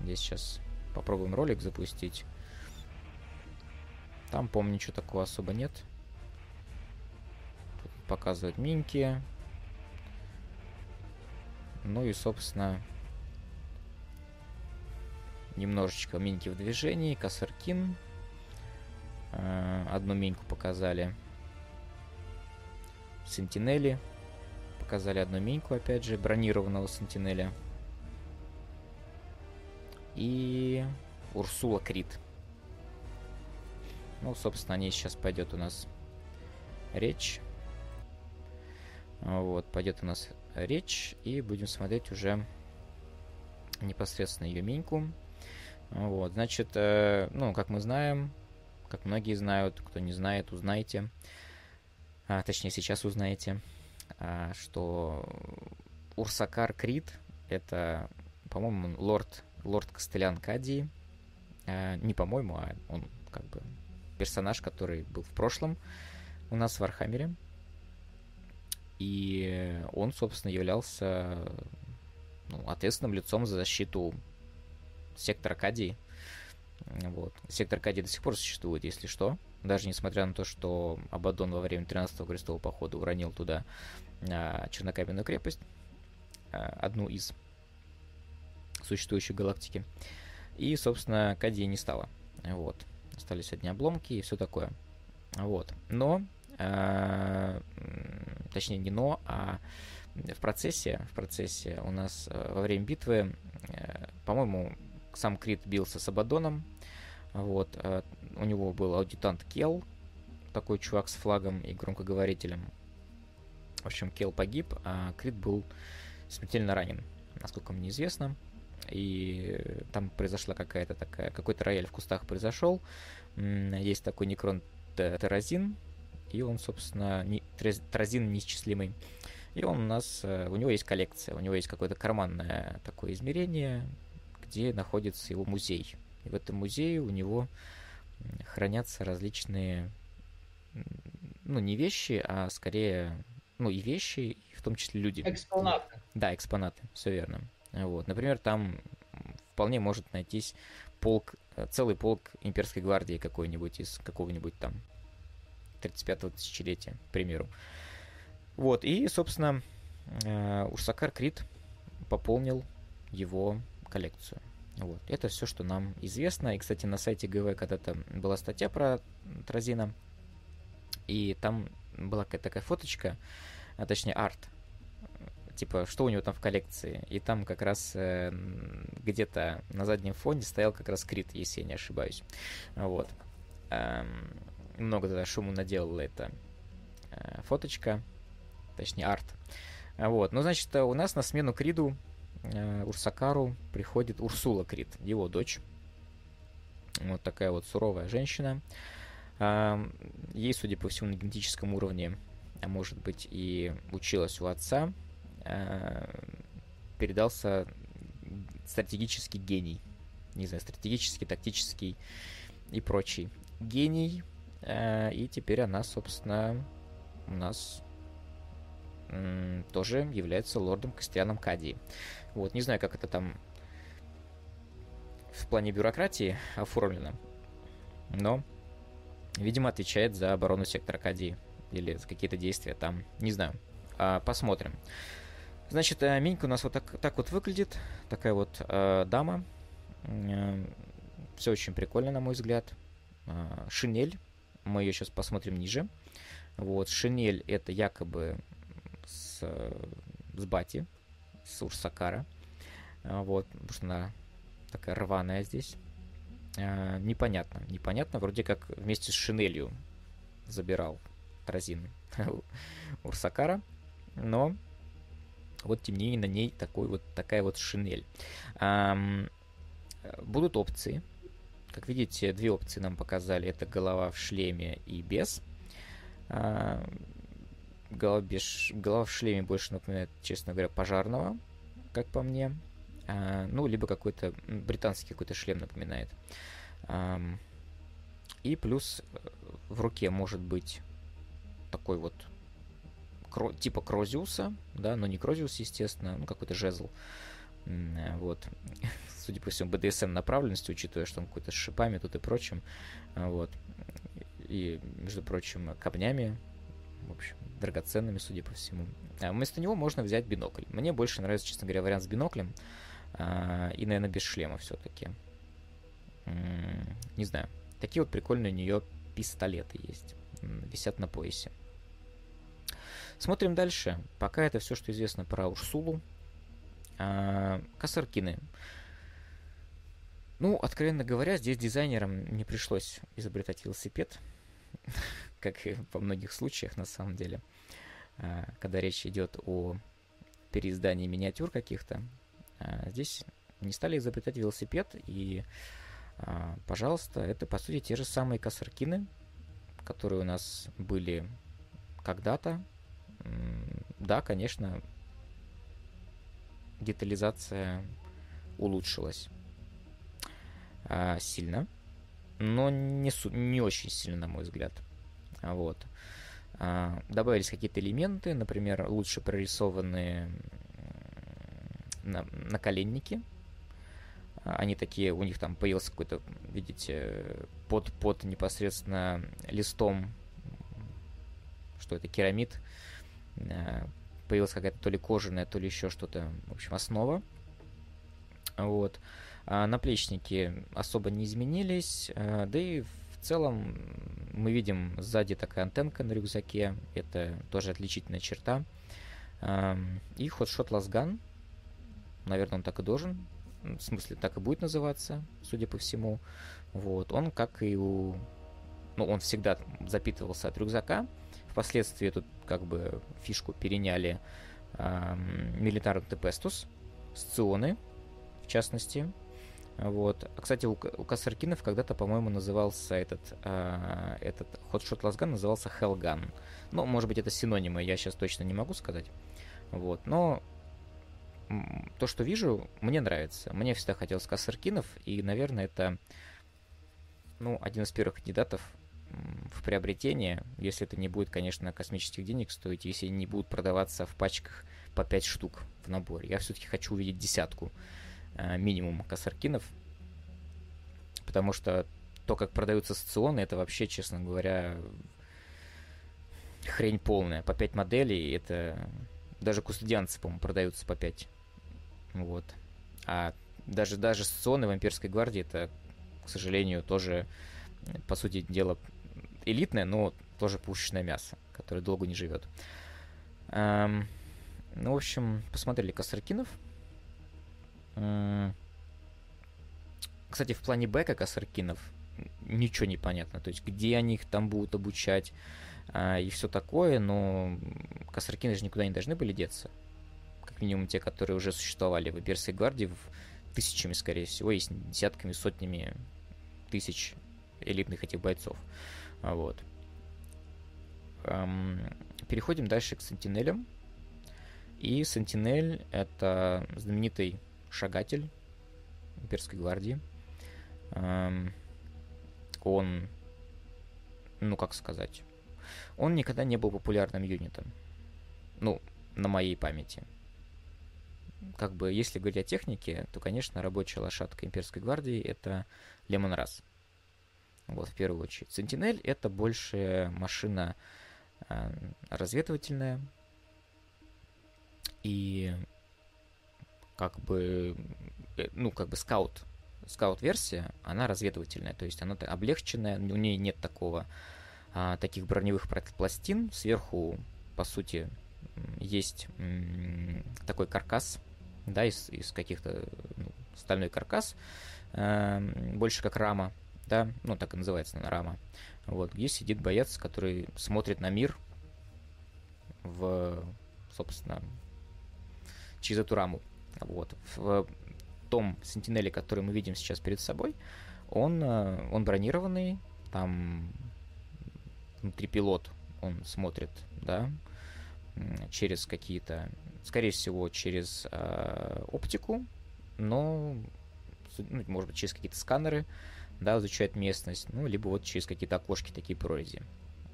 Здесь сейчас попробуем ролик запустить. Там, помню, ничего такого особо нет показывает минки. Ну и, собственно, немножечко минки в движении. Косаркин. Э, одну миньку показали. Сентинели. Показали одну миньку, опять же, бронированного Сентинеля. И Урсула Крит. Ну, собственно, о ней сейчас пойдет у нас речь. Вот, пойдет у нас речь, и будем смотреть уже непосредственно ее миньку. Вот, значит, э, ну, как мы знаем, как многие знают, кто не знает, узнайте. А, точнее, сейчас узнаете, а, что Урсакар Крит — это, по-моему, лорд, лорд Костелян Кадии. А, не по-моему, а он как бы персонаж, который был в прошлом у нас в Архамере. И он, собственно, являлся ну, ответственным лицом за защиту сектора Кадии. Вот. Сектор Кадии до сих пор существует, если что. Даже несмотря на то, что Абадон во время 13-го крестового похода уронил туда а, Чернокаменную крепость, а, одну из существующей галактики. И, собственно, Кадии не стало. Вот. Остались одни обломки и все такое. Вот. Но, а, точнее не но, а в процессе, в процессе у нас э, во время битвы, э, по-моему, сам Крит бился с Абадоном. Вот. Э, у него был аудитант Кел, такой чувак с флагом и громкоговорителем. В общем, Кел погиб, а Крит был смертельно ранен, насколько мне известно. И там произошла какая-то такая, какой-то рояль в кустах произошел. Есть такой некрон Теразин, и он, собственно, не, Теразин неисчислимый. И он у нас, э, у него есть коллекция, у него есть какое-то карманное такое измерение, где находится его музей. И в этом музее у него хранятся различные, ну, не вещи, а скорее, ну, и вещи, и в том числе люди. Экспонаты. Да, экспонаты, все верно. Вот, например, там вполне может найтись полк, э, целый полк имперской гвардии какой-нибудь из какого-нибудь там 35-го тысячелетия, к примеру. Вот, и, собственно, э, Урсакар Крит пополнил его коллекцию. Вот. Это все, что нам известно. И, кстати, на сайте ГВ когда-то была статья про Тразина. И там была такая фоточка, а точнее арт. Типа, что у него там в коллекции. И там как раз э, где-то на заднем фоне стоял как раз Крит, если я не ошибаюсь. Вот. Эм, много тогда шуму наделала эта э, фоточка. Точнее, арт. Вот. Ну, значит, у нас на смену Криду Э, Урсакару приходит Урсула Крит, его дочь. Вот такая вот суровая женщина. Ей, судя по всему, на генетическом уровне, а может быть и училась у отца, э, передался стратегический гений. Не знаю, стратегический, тактический и прочий гений. Э, и теперь она, собственно, у нас тоже является лордом Костяном Кадии. Вот, не знаю, как это там в плане бюрократии оформлено, но, видимо, отвечает за оборону сектора Кадии или за какие-то действия там, не знаю. А, посмотрим. Значит, э, Минька у нас вот так, так вот выглядит, такая вот э, дама. Э, все очень прикольно, на мой взгляд. Э, шинель, мы ее сейчас посмотрим ниже. Вот, шинель это якобы с, с бати, с Урсакара. А, вот, потому что она такая рваная здесь. А, непонятно. Непонятно. Вроде как вместе с Шинелью забирал Тразин Урсакара. Но вот тем не менее на ней такой вот, такая вот шинель. будут опции. Как видите, две опции нам показали. Это голова в шлеме и без. А, голова, без, голова в шлеме больше напоминает, честно говоря, пожарного, как по мне. А, ну, либо какой-то британский какой-то шлем напоминает. И плюс э, в руке может быть такой вот кро, типа Крозиуса, да, но не Крозиус, естественно, ну, какой-то жезл. Вот. Судя по всему, BDSM направленности, учитывая, что он какой-то с шипами тут и прочим. Вот. И, между прочим, камнями. В общем, драгоценными, судя по всему. А вместо него можно взять бинокль. Мне больше нравится, честно говоря, вариант с биноклем. А, и, наверное, без шлема все-таки. Не знаю. Такие вот прикольные у нее пистолеты есть. Висят на поясе. Смотрим дальше. Пока это все, что известно про Урсулу. А, Косаркины. Ну, откровенно говоря, здесь дизайнерам не пришлось изобретать велосипед, как и во многих случаях на самом деле. когда речь идет о переиздании миниатюр каких-то. Здесь не стали изобретать велосипед, и, пожалуйста, это, по сути, те же самые косаркины, которые у нас были когда-то. Да, конечно, детализация улучшилась а, сильно, но не, не очень сильно, на мой взгляд. Вот. А, добавились какие-то элементы, например, лучше прорисованные на, наколенники. Они такие, у них там появился какой-то, видите, под, под непосредственно листом, что это керамид, появилась какая-то то ли кожаная, то ли еще что-то, в общем, основа. Вот. А наплечники особо не изменились, а, да и в целом мы видим сзади такая антенка на рюкзаке, это тоже отличительная черта. И ходшот лазган, наверное, он так и должен, в смысле, так и будет называться, судя по всему. Вот, он как и у... Ну, он всегда запитывался от рюкзака, Впоследствии эту как бы фишку переняли Милитар Тепестус, Сционы, в частности. Вот. А, кстати, у, у Кассаркинов когда-то, по-моему, назывался этот, а, этот Hotshot Лазган назывался Hellgun. Ну, может быть, это синонимы, я сейчас точно не могу сказать. Вот. Но то, что вижу, мне нравится. Мне всегда хотелось Кассаркинов, и, наверное, это ну, один из первых кандидатов в приобретение, если это не будет, конечно, космических денег стоить, если не будут продаваться в пачках по 5 штук в наборе. Я все-таки хочу увидеть десятку э, минимум косаркинов, потому что то, как продаются стационы, это вообще, честно говоря, хрень полная. По 5 моделей, это даже кустодианцы, по-моему, продаются по 5. Вот. А даже, даже стационы в Имперской гвардии, это, к сожалению, тоже, по сути дела, элитное, но тоже пушечное мясо, которое долго не живет. Эм, ну, в общем, посмотрели Косаркинов. Эм, кстати, в плане бэка Косаркинов ничего не понятно. То есть, где они их там будут обучать э, и все такое, но Косаркины же никуда не должны были деться. Как минимум те, которые уже существовали в Имперской гвардии, в тысячами, скорее всего, есть десятками, сотнями тысяч элитных этих бойцов. Вот. Переходим дальше к Сентинелям. И Сентинель — это знаменитый шагатель имперской гвардии. Он, ну как сказать, он никогда не был популярным юнитом. Ну, на моей памяти. Как бы, если говорить о технике, то, конечно, рабочая лошадка имперской гвардии — это Лемон Рас. Вот, в первую очередь. Sentinel это больше машина э, разведывательная. И как бы, э, ну, как бы скаут, скаут-версия, она разведывательная, то есть она облегченная, у нее нет такого, а, таких броневых пластин, сверху, по сути, есть м, такой каркас, да, из, из каких-то, ну, стальной каркас, э, больше как рама, да, ну так и называется рама, вот, где сидит боец, который смотрит на мир в, собственно, через эту раму. Вот. В том сентинеле, который мы видим сейчас перед собой, он, э, он бронированный, там внутри пилот, он смотрит, да, через какие-то, скорее всего, через э, оптику, но, ну, может быть, через какие-то сканеры, да, изучает местность, ну, либо вот через какие-то окошки, такие прорези.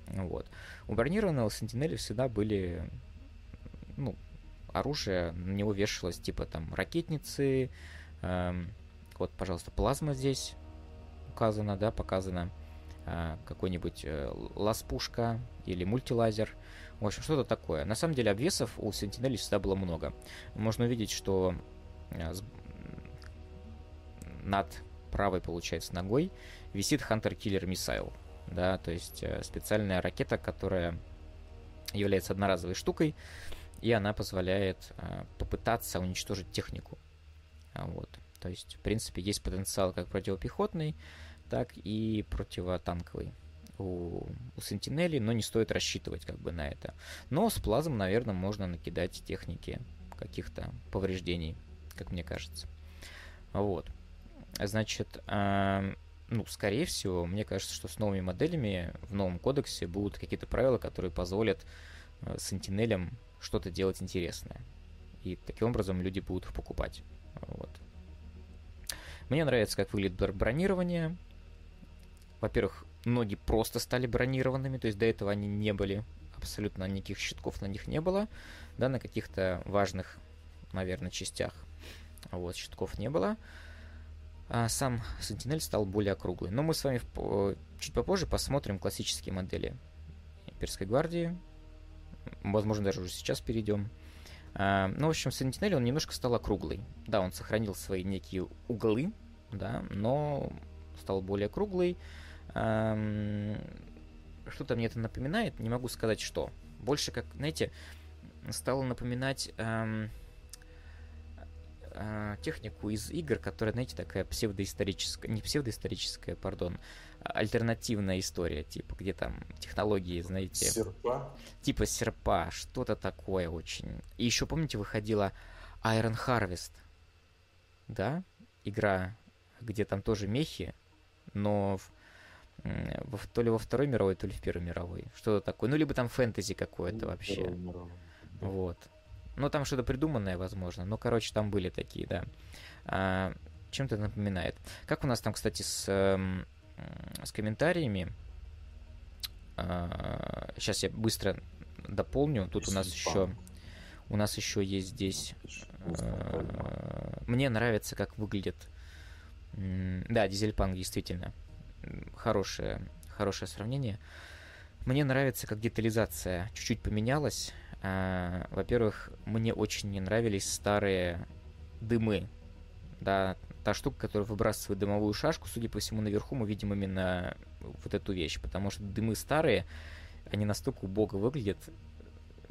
Вот. У бронированного Сентинеля всегда были, ну, оружие, на него вешалось типа там ракетницы, эм, вот, пожалуйста, плазма здесь указана, да, показана, э, какой-нибудь э, лаз-пушка или мультилазер, в общем, что-то такое. На самом деле обвесов у Сентинелей всегда было много. Можно увидеть, что э, над правой, получается, ногой висит Hunter Killer Missile. Да, то есть э, специальная ракета, которая является одноразовой штукой, и она позволяет э, попытаться уничтожить технику. А, вот. То есть, в принципе, есть потенциал как противопехотный, так и противотанковый. у, у Sentinel, но не стоит рассчитывать как бы на это. Но с плазом, наверное, можно накидать техники каких-то повреждений, как мне кажется. Вот. Значит, э, ну, скорее всего, мне кажется, что с новыми моделями в новом кодексе будут какие-то правила, которые позволят э, Sentinel что-то делать интересное. И таким образом люди будут их покупать. Вот. Мне нравится, как выглядит бронирование. Во-первых, ноги просто стали бронированными, то есть до этого они не были, абсолютно никаких щитков на них не было, да, на каких-то важных, наверное, частях. Вот, щитков не было. А сам Sentinel стал более округлый. Но мы с вами чуть попозже посмотрим классические модели Имперской гвардии. Возможно, даже уже сейчас перейдем. А, ну, в общем, Sentinel, он немножко стал округлый. Да, он сохранил свои некие углы, да, но стал более круглый. Что-то мне это напоминает, не могу сказать что. Больше как, знаете, стало напоминать э, технику из игр, которая, знаете, такая псевдоисторическая, не псевдоисторическая, пардон, а альтернативная история, типа, где там технологии, знаете... Серпа? Типа серпа, что-то такое очень. И еще, помните, выходила Iron Harvest, да? Игра, где там тоже мехи, но в, в, то ли во Второй мировой, то ли в Первой мировой. Что-то такое. Ну, либо там фэнтези какое-то вообще. Вот. Ну, там что-то придуманное, возможно. Ну, короче, там были такие, да. А, чем-то напоминает. Как у нас там, кстати, с, эм, с комментариями? А, сейчас я быстро дополню. Тут у нас еще... У нас еще есть здесь... А, мне нравится, как выглядит... Да, дизельпанк, действительно. Хорошее, хорошее сравнение. Мне нравится, как детализация чуть-чуть поменялась. А, во-первых, мне очень не нравились старые дымы. Да, та штука, которая выбрасывает дымовую шашку, судя по всему, наверху мы видим именно вот эту вещь, потому что дымы старые, они настолько убого выглядят,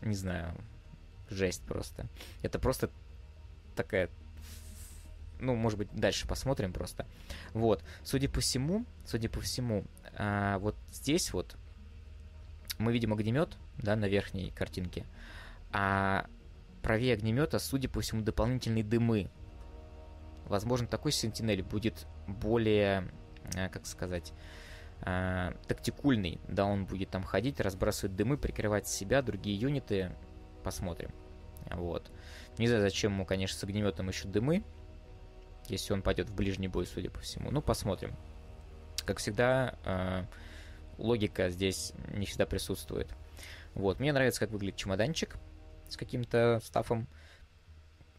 не знаю, жесть просто. Это просто такая ну, может быть, дальше посмотрим просто. Вот, судя по всему, судя по всему, а, вот здесь вот мы видим огнемет, да, на верхней картинке, а правее огнемета, судя по всему, дополнительные дымы. Возможно, такой сентинель будет более, э, как сказать, э, тактикульный. Да, он будет там ходить, разбрасывать дымы, прикрывать себя, другие юниты. Посмотрим. Вот. Не знаю, зачем ему, конечно, с огнеметом еще дымы, если он пойдет в ближний бой, судя по всему. Ну, посмотрим. Как всегда, э, логика здесь не всегда присутствует. Вот, мне нравится, как выглядит чемоданчик с каким-то стафом.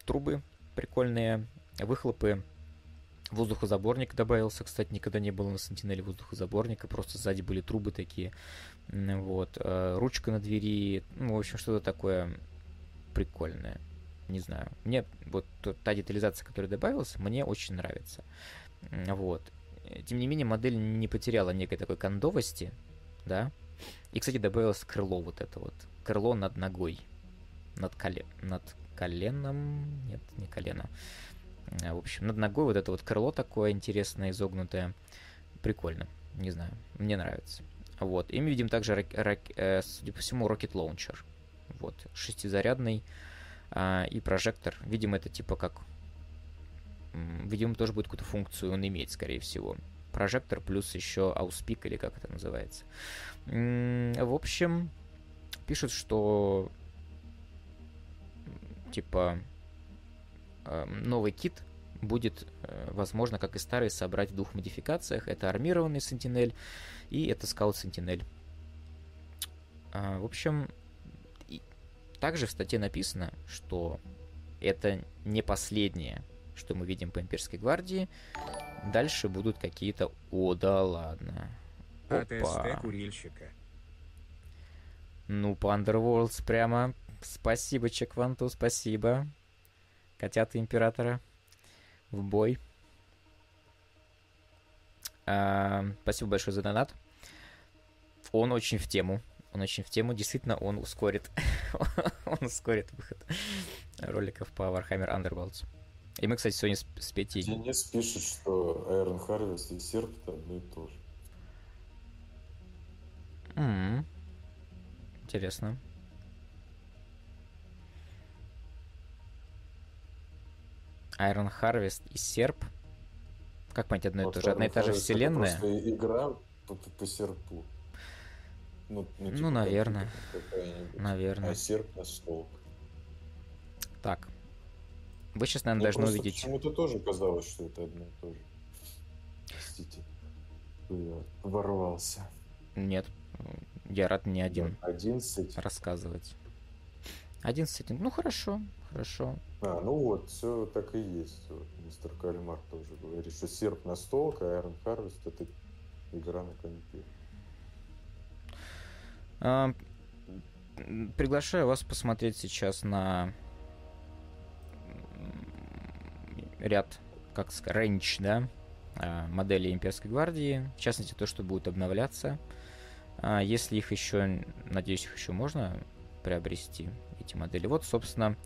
Трубы прикольные, выхлопы. Воздухозаборник добавился, кстати, никогда не было на Сентинеле воздухозаборника, просто сзади были трубы такие. Вот, э, ручка на двери, ну, в общем, что-то такое прикольное. Не знаю. Мне вот та детализация, которая добавилась, мне очень нравится. Вот. Тем не менее, модель не потеряла некой такой кондовости, да. И, кстати, добавилось крыло вот это вот. Крыло над ногой. Над, коле... над коленом... Нет, не колено. А, в общем, над ногой вот это вот крыло такое интересное, изогнутое. Прикольно. Не знаю. Мне нравится. Вот. И мы видим также, рак... Рак... Э, судя по всему, Rocket Launcher. Вот. Шестизарядный. А, и прожектор. Видимо, это типа как видимо, тоже будет какую-то функцию он иметь, скорее всего. Прожектор плюс еще ауспик, или как это называется. В общем, пишут, что типа эм, новый кит будет, э, возможно, как и старый, собрать в двух модификациях. Это армированный Сентинель и это скаут Сентинель. В общем, также в статье написано, что это не последнее что мы видим по имперской гвардии. Дальше будут какие-то... О, да ладно. АТСТ курильщика. Ну, по Underworlds прямо. Спасибо, Чекванту, спасибо. Котята Императора. В бой. А, спасибо большое за донат. Он очень в тему. Он очень в тему. Действительно, он ускорит. он ускорит выход роликов по Warhammer Underworlds. И мы, кстати, сегодня с, Петей... Денис пишет, что Iron Harvest и Серп одно и то же. Mm-hmm. Интересно. Iron Harvest и Серп. Как понять одно и то же? Одна и та же вселенная? Это игра по, по, по серпу. Ну, ну, типа, ну наверное. Наверное. А серп на стол. Так. Вы сейчас, наверное, должны увидеть. Почему-то тоже казалось, что это одно и то же. Простите. Я ворвался. Нет. Я рад не один. 11. Рассказывать. 11. Ну хорошо, хорошо. А, ну вот, все так и есть. Вот, мистер Кальмар тоже говорит, что серп на стол, а Iron Harvest это игра на компе. А, приглашаю вас посмотреть сейчас на ряд, как сказать, рейндж, да, а, модели Имперской гвардии, в частности, то, что будет обновляться. А, если их еще, надеюсь, их еще можно приобрести, эти модели. Вот, собственно,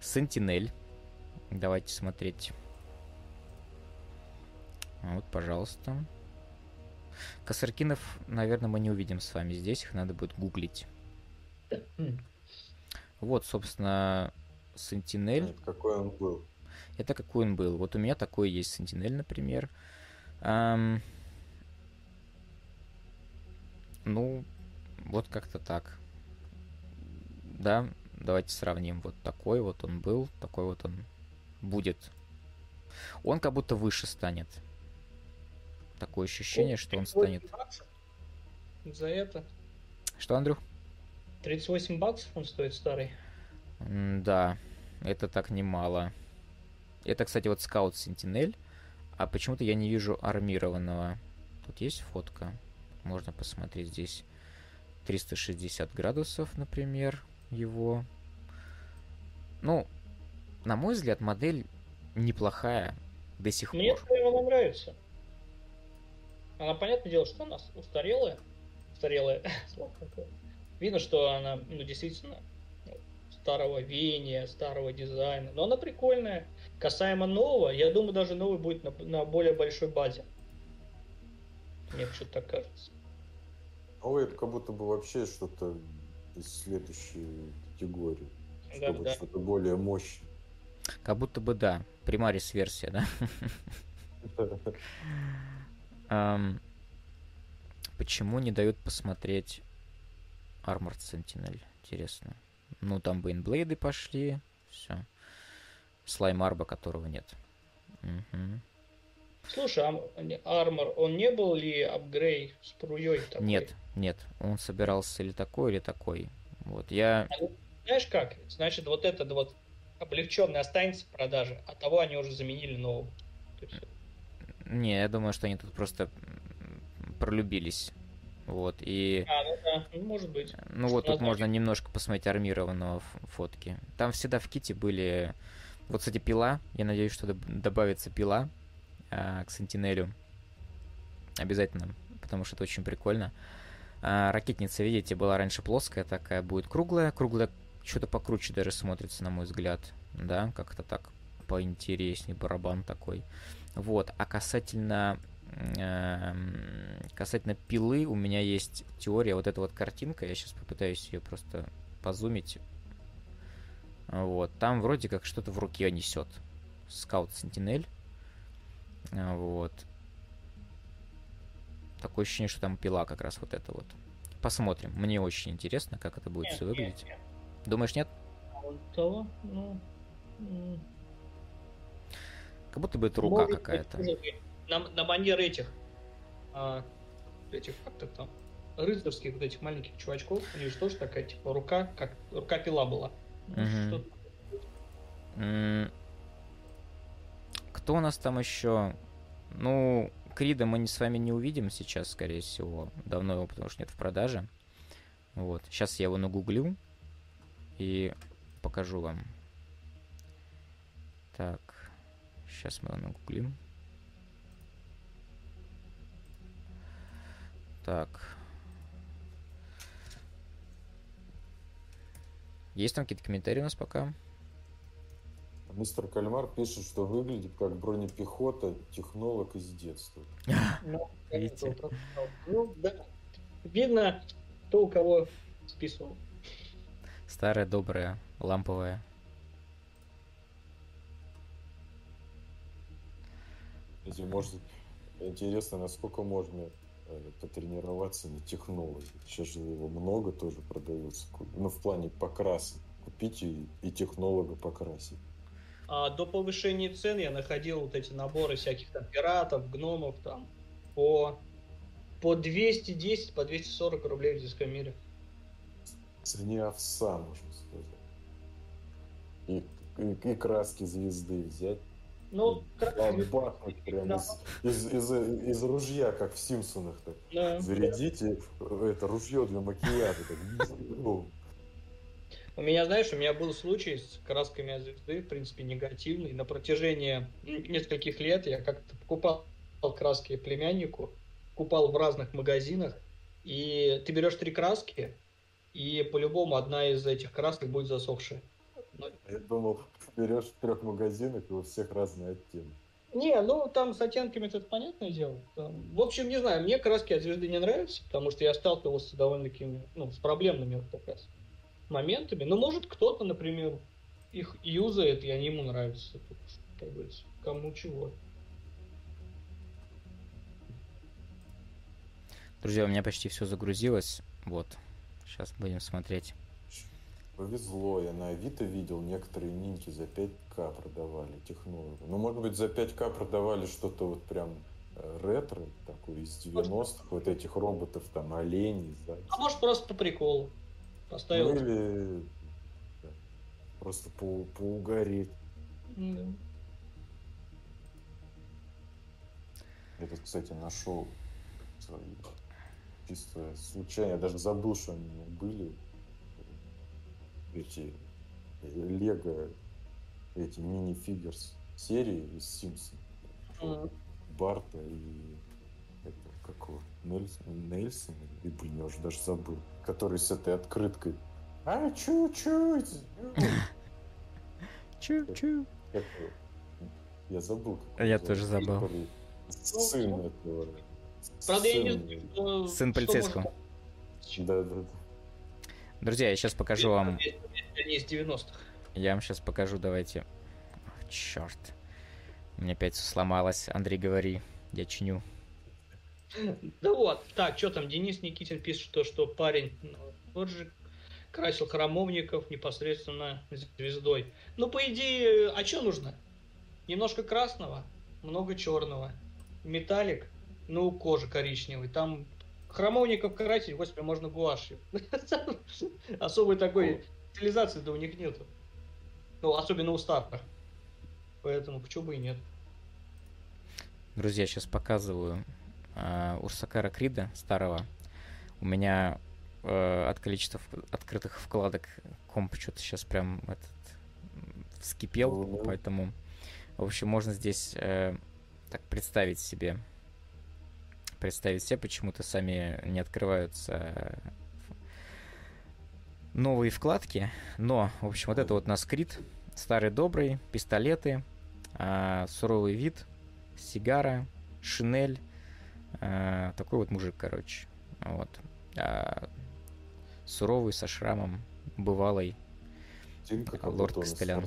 Sentinel. Давайте смотреть. Вот, пожалуйста. Косаркинов, наверное, мы не увидим с вами здесь, их надо будет гуглить. Вот, собственно. Это какой он был? Это какой он был. Вот у меня такой есть Sentinel, например. Эм... Ну, вот как-то так. Да, давайте сравним. Вот такой вот он был, такой вот он будет. Он как будто выше станет. Такое ощущение, что он станет... За это. Что, Андрюх? 38 баксов он стоит старый. Да, это так немало. Это, кстати, вот скаут Сентинель. А почему-то я не вижу армированного. Тут есть фотка. Можно посмотреть здесь 360 градусов, например, его. Ну, на мой взгляд, модель неплохая до сих Мне пор. Мне она нравится. Она, понятное дело, что она устарелая. Устарелая. Видно, что она, ну, действительно, старого веяния, старого дизайна. Но она прикольная. Касаемо нового, я думаю, даже новый будет на, на более большой базе. Мне что-то так кажется. Новый это как будто бы вообще что-то из следующей категории. Да, чтобы да. что-то более мощное. Как будто бы да. Примарис версия, да? Почему не дают посмотреть Armored Sentinel? Интересно. Ну, там бы инблейды пошли. Все. Слайм Арба, которого нет. Угу. Слушай, а Армор, он не был ли апгрейд с пруей? Такой? Нет, нет. Он собирался или такой, или такой. Вот, я... А, знаешь как? Значит, вот этот вот облегченный останется в продаже, а того они уже заменили новым. Не, я думаю, что они тут просто пролюбились. Вот, и... А, ну да, ну, может быть. Ну вот тут можно немножко посмотреть армированного фотки. Там всегда в ките были... Вот, кстати, пила. Я надеюсь, что добавится пила а, к Сентинелю. Обязательно, потому что это очень прикольно. А, ракетница, видите, была раньше плоская такая, будет круглая. Круглая что-то покруче даже смотрится, на мой взгляд. Да, как-то так поинтереснее, барабан такой. Вот, а касательно эм, касательно пилы у меня есть теория, вот эта вот картинка, я сейчас попытаюсь ее просто позумить. Вот, там вроде как что-то в руке несет. Скаут Сентинель. Вот. Такое ощущение, что там пила как раз вот это вот. Посмотрим. Мне очень интересно, как это будет нет, все выглядеть. Нет, нет. Думаешь, нет? Того, ну, как будто бы это рука какая-то. На, на манер этих, а, этих, как то там, рыцарских вот этих маленьких чувачков, у них же тоже такая, типа, рука, как рука пила была. Угу. Кто у нас там еще? Ну, Крида мы с вами не увидим сейчас, скорее всего. Давно его, потому что нет в продаже. Вот. Сейчас я его нагуглю и покажу вам. Так. Сейчас мы его нагуглим. Так. Есть там какие-то комментарии у нас пока? Мистер Кальмар пишет, что выглядит как бронепехота, технолог из детства. Ну? Ну, да. Видно, кто у кого списывал. Старая добрая ламповая. Если может, интересно, насколько можно потренироваться на технологии. Сейчас же его много тоже продается. Ну, в плане покраса. Купить и, и технолога покрасить. А до повышения цен я находил вот эти наборы всяких там пиратов, гномов там по, по 210, по 240 рублей в диском мире. Цене овса, можно сказать. И, и, и краски звезды взять. Ну, бахнуть прям да. из, из, из, из ружья, как в Симпсонах. Так. Да. Зарядите это ружье для макияжа. Так. У меня, знаешь, у меня был случай с красками от звезды, в принципе, негативный. На протяжении нескольких лет я как-то покупал краски племяннику, купал в разных магазинах, и ты берешь три краски, и по-любому одна из этих красок будет засохшая. Я думал, берешь в трех магазинах, и у всех разные оттенки. Не, ну там с оттенками это понятное дело. Там, в общем, не знаю, мне краски от звезды не нравятся, потому что я сталкивался с довольно-таки, ну, с проблемными вот как раз моментами. Но может кто-то, например, их юзает, и они ему нравятся. Тут, как говорится, кому чего. Друзья, у меня почти все загрузилось. Вот. Сейчас будем смотреть. Повезло, я на Авито видел, некоторые ниньки за 5к продавали технологию. Ну, может быть, за 5к продавали что-то вот прям э, ретро, такое из 90-х, вот этих роботов, там, оленей, да. А может, просто по приколу. Поставил. Ну, или да, просто по, поугореть. Mm. Я тут, кстати, нашел чисто случайно, я даже забыл, что они были эти Лего, эти мини-фигерс серии из Симпсон. Mm. Барта и это, какого? Нельсон, Нельсон? И, блин, я уже даже забыл. Который с этой открыткой. А, чуть-чуть! Чуть-чуть. Я забыл. Я тоже забыл. Сын этого. Правда, я не Сын полицейского. Да, да, да. Друзья, я сейчас покажу вам... Они из 90-х. Я вам сейчас покажу, давайте... Черт. У меня опять сломалось. Андрей, говори. Я чиню. Да вот. Так, что там? Денис Никитин пишет, что, что парень ну, вот же красил храмовников непосредственно звездой. Ну, по идее, а что нужно? Немножко красного, много черного. Металлик, ну, кожа коричневый. Там храмовников каратель, господи, можно гуашью. Особой такой стилизации-то у них нету. Ну, особенно у старых. Поэтому почему бы и нет. Друзья, сейчас показываю э, Урсакара Крида старого. У меня э, от количества открытых вкладок комп что-то сейчас прям этот вскипел, поэтому, в общем, можно здесь э, так представить себе представить себе, почему-то сами не открываются э, новые вкладки. Но, в общем, вот это вот наш крит. Старый добрый, пистолеты, э, суровый вид, сигара, шинель. Э, такой вот мужик, короче. Вот. Э, суровый, со шрамом, бывалый. Лорд Костелян.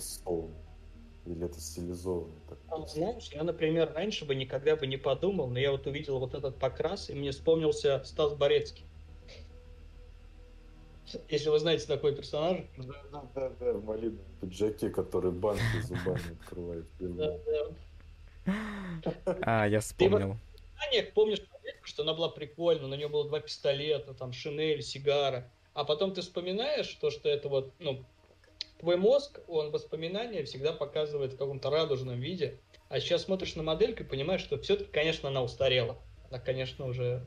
Или это стилизованно? Так? Знаешь, я, например, раньше бы никогда бы не подумал, но я вот увидел вот этот покрас, и мне вспомнился Стас Борецкий. Если вы знаете такой персонаж. Да, да, да, да, в малиновом пиджаке, который банки зубами открывает. Да, да. А, я вспомнил. Ты помнишь, что она была прикольная, на нее было два пистолета, там, шинель, сигара. А потом ты вспоминаешь то, что это вот, ну, твой мозг, он воспоминания всегда показывает в каком-то радужном виде. А сейчас смотришь на модельку и понимаешь, что все-таки, конечно, она устарела. Она, конечно, уже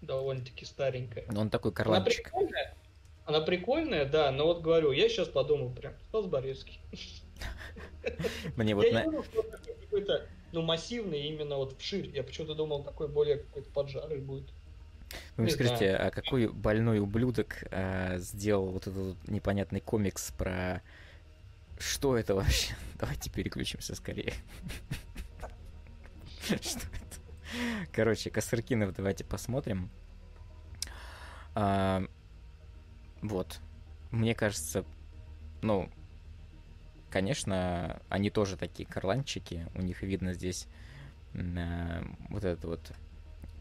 довольно-таки старенькая. Но он такой карланчик. Она прикольная, она прикольная, да, но вот говорю, я сейчас подумал прям, Стас Борецкий. Мне вот... Я не думал, что какой-то, ну, массивный именно вот вширь. Я почему-то думал, такой более какой-то поджарый будет. Вы мне скажите, а какой больной ублюдок а, сделал вот этот вот непонятный комикс про... Что это вообще? Давайте переключимся скорее. Что это? Короче, Косыркинов давайте посмотрим. А, вот. Мне кажется, ну, конечно, они тоже такие карланчики. У них видно здесь э, вот это вот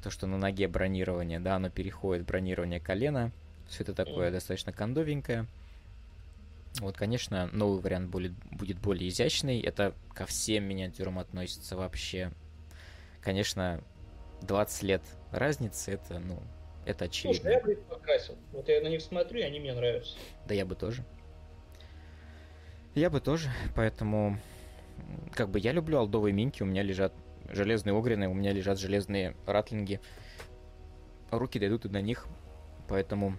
то, что на ноге бронирование, да, оно переходит в бронирование колена. Все это такое mm. достаточно кондовенькое. Вот, конечно, новый вариант будет, будет более изящный. Это ко всем миниатюрам относится вообще. Конечно, 20 лет разницы, это, ну, это очевидно. Слушай, я бы их покрасил. Вот я на них смотрю, и они мне нравятся. Да я бы тоже. Я бы тоже, поэтому... Как бы я люблю алдовые минки, у меня лежат железные огрины, у меня лежат железные ратлинги. Руки дойдут и до них, поэтому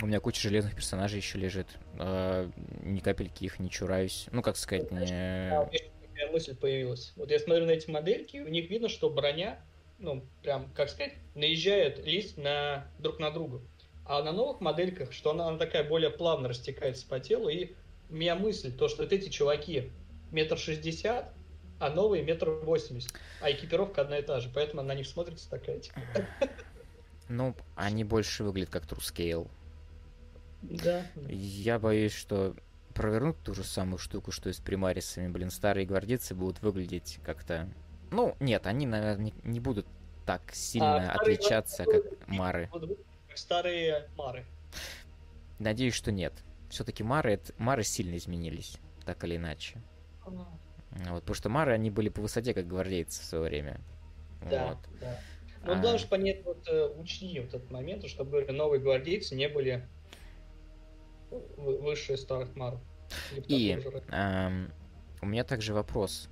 у меня куча железных персонажей еще лежит. Э, ни капельки их не чураюсь. Ну, как сказать, не... А, мысль появилась. Вот я смотрю на эти модельки, у них видно, что броня, ну, прям, как сказать, наезжает лист на друг на друга. А на новых модельках, что она, она такая более плавно растекается по телу, и у меня мысль, то, что вот эти чуваки метр шестьдесят, а новые метр восемьдесят, а экипировка одна и та же, поэтому она на них смотрится такая, типа. Ну, они больше выглядят как Трускейл. Да. Я боюсь, что провернут ту же самую штуку, что и с примарисами. Блин, старые гвардейцы будут выглядеть как-то... Ну, нет, они, наверное, не, не будут так сильно а, отличаться, как мары. Как старые мары. Надеюсь, что нет. Все-таки мары, мары сильно изменились, так или иначе. Вот, потому что мары, они были по высоте, как гвардейцы в свое время. Да, вот. да. Ну, а... должен понять, вот, э, учти вот этот момент, чтобы новые гвардейцы не были выше старых маров. И эм, у меня также вопрос.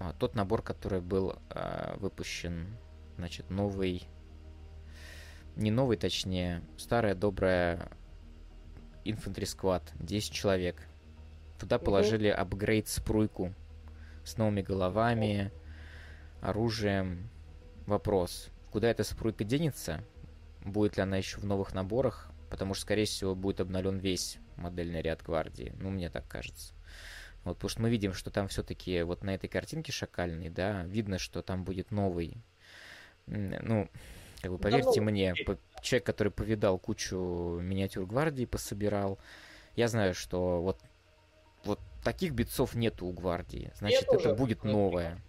А, тот набор, который был э, выпущен, значит, новый, не новый, точнее, старая добрая Infantry Squad, 10 человек. Туда положили апгрейд спруйку с новыми головами, оружием. Вопрос, куда эта спруйка денется? Будет ли она еще в новых наборах? потому что, скорее всего, будет обновлен весь модельный ряд гвардии. Ну, мне так кажется. Вот, потому что мы видим, что там все-таки вот на этой картинке шакальной, да, видно, что там будет новый. Ну, как бы поверьте да, мне, человек, который повидал кучу миниатюр гвардии, пособирал, я знаю, что вот, вот таких битцов нету у гвардии. Значит, это будет новое.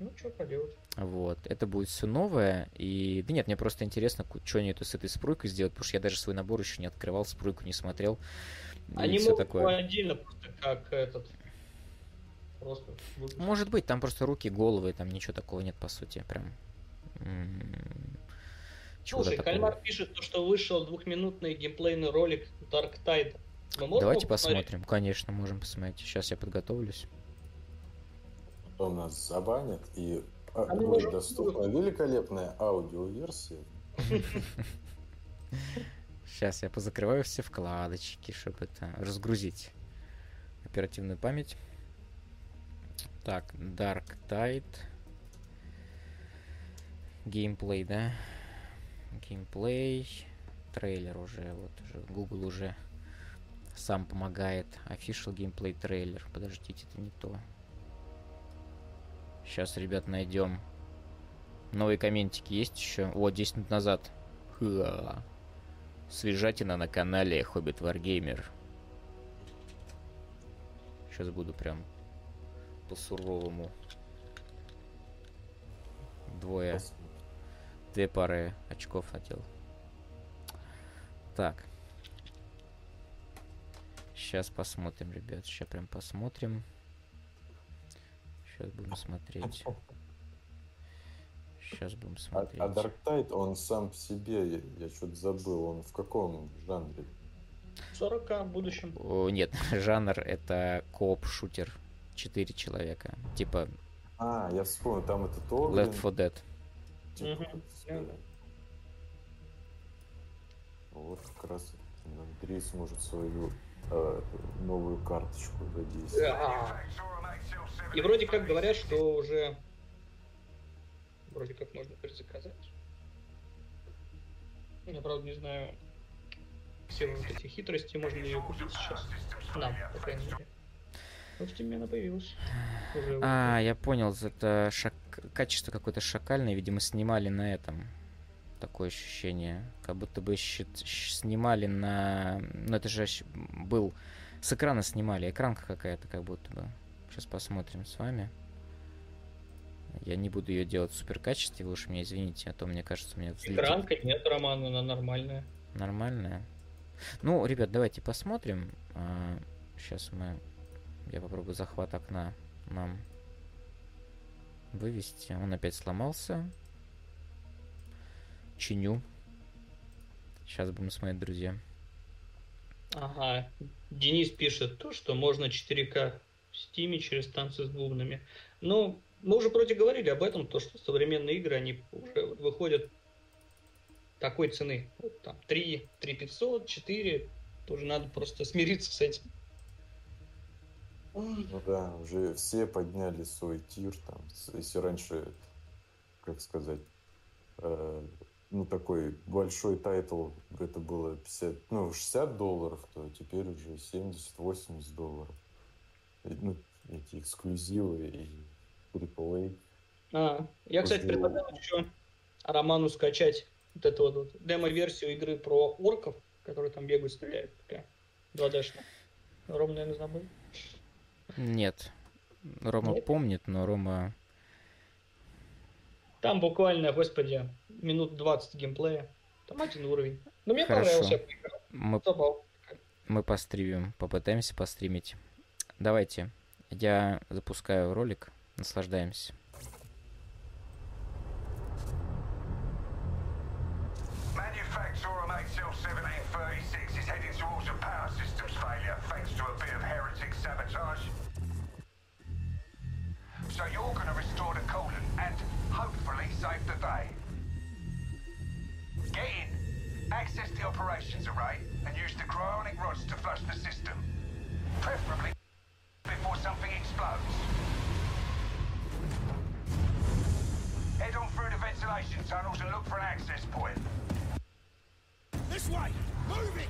Ну, что поделать. Вот, это будет все новое. И да нет, мне просто интересно, что они это с этой спруйкой сделают, потому что я даже свой набор еще не открывал, спруйку не смотрел. Они могут такое. отдельно просто как этот. Просто Может быть, там просто руки, головы, там ничего такого нет, по сути, прям. Слушай, Кальмар пишет, то, что вышел двухминутный геймплейный ролик Dark Tide. Давайте посмотрим, конечно, можем посмотреть. Сейчас я подготовлюсь потом нас забанят, и а, а будет доступна великолепная аудиоверсия. Сейчас я позакрываю все вкладочки, чтобы это разгрузить оперативную память. Так, Dark Tide. Геймплей, да? Геймплей. Трейлер уже, вот уже Google уже сам помогает. Official gameplay трейлер. Подождите, это не то. Сейчас, ребят, найдем. Новые комментики есть еще? Вот, 10 минут назад. Ха. Свежатина на канале Хоббит Варгеймер. Сейчас буду прям по-суровому. Двое. Две пары очков хотел. Так. Сейчас посмотрим, ребят. Сейчас прям посмотрим. Сейчас будем смотреть. Сейчас будем смотреть. А, а Dark Tide, он сам по себе, я, я что-то забыл, он в каком жанре? 40к в будущем. О, нет, жанр это кооп-шутер. Четыре человека. Типа... А, я вспомнил, там это то. Left 4 Dead. Типа, mm Вот как раз Андрей сможет свою э, новую карточку задействовать. И вроде как говорят, что уже вроде как можно предзаказать. Я, правда, не знаю все вот эти хитрости, можно ли ее купить сейчас. Нам, по крайней мере. Ну, в Steam она появилась. Уже а, я понял, это шак... качество какое-то шакальное, видимо, снимали на этом. Такое ощущение. Как будто бы снимали на... Ну, это же был... С экрана снимали. Экранка какая-то как будто бы. Сейчас посмотрим с вами. Я не буду ее делать в супер качестве, вы уж меня извините, а то мне кажется, у меня взлетит. Экранка нет, Роман, она нормальная. Нормальная. Ну, ребят, давайте посмотрим. Сейчас а, мы... Я попробую захват окна нам вывести. Он опять сломался. Чиню. Сейчас будем смотреть, друзья. Ага. Денис пишет то, что можно 4К в Стиме через танцы с бубнами. Ну, мы уже вроде говорили об этом, то, что современные игры, они уже выходят такой цены. Вот там 3, 3 500, 4. Тоже надо просто смириться с этим. Ну да, уже все подняли свой тир. Там, если раньше, как сказать, э, ну такой большой title, это было 50, ну 60 долларов, то теперь уже 70-80 долларов. И, ну, эти эксклюзивы и AAA. А, я, кстати, предлагал еще Роману скачать вот эту вот, вот демо-версию игры про орков, которые там бегают, стреляют. Такая 2D-шная. Рома, наверное, забыл. Нет. Рома Нет? помнит, но Рома... Там буквально, господи, минут 20 геймплея. Там один уровень. Но мне Хорошо. понравился, я поиграл. Мы, мы постримим, попытаемся постримить. Давайте, я запускаю ролик, наслаждаемся. So you're going to restore the coolant and save the. Get in, access the operations array, and use the cryonic rods to flush the system. Preferably before something explodes. Head on through the ventilation tunnels and look for an access point. This way! Move it!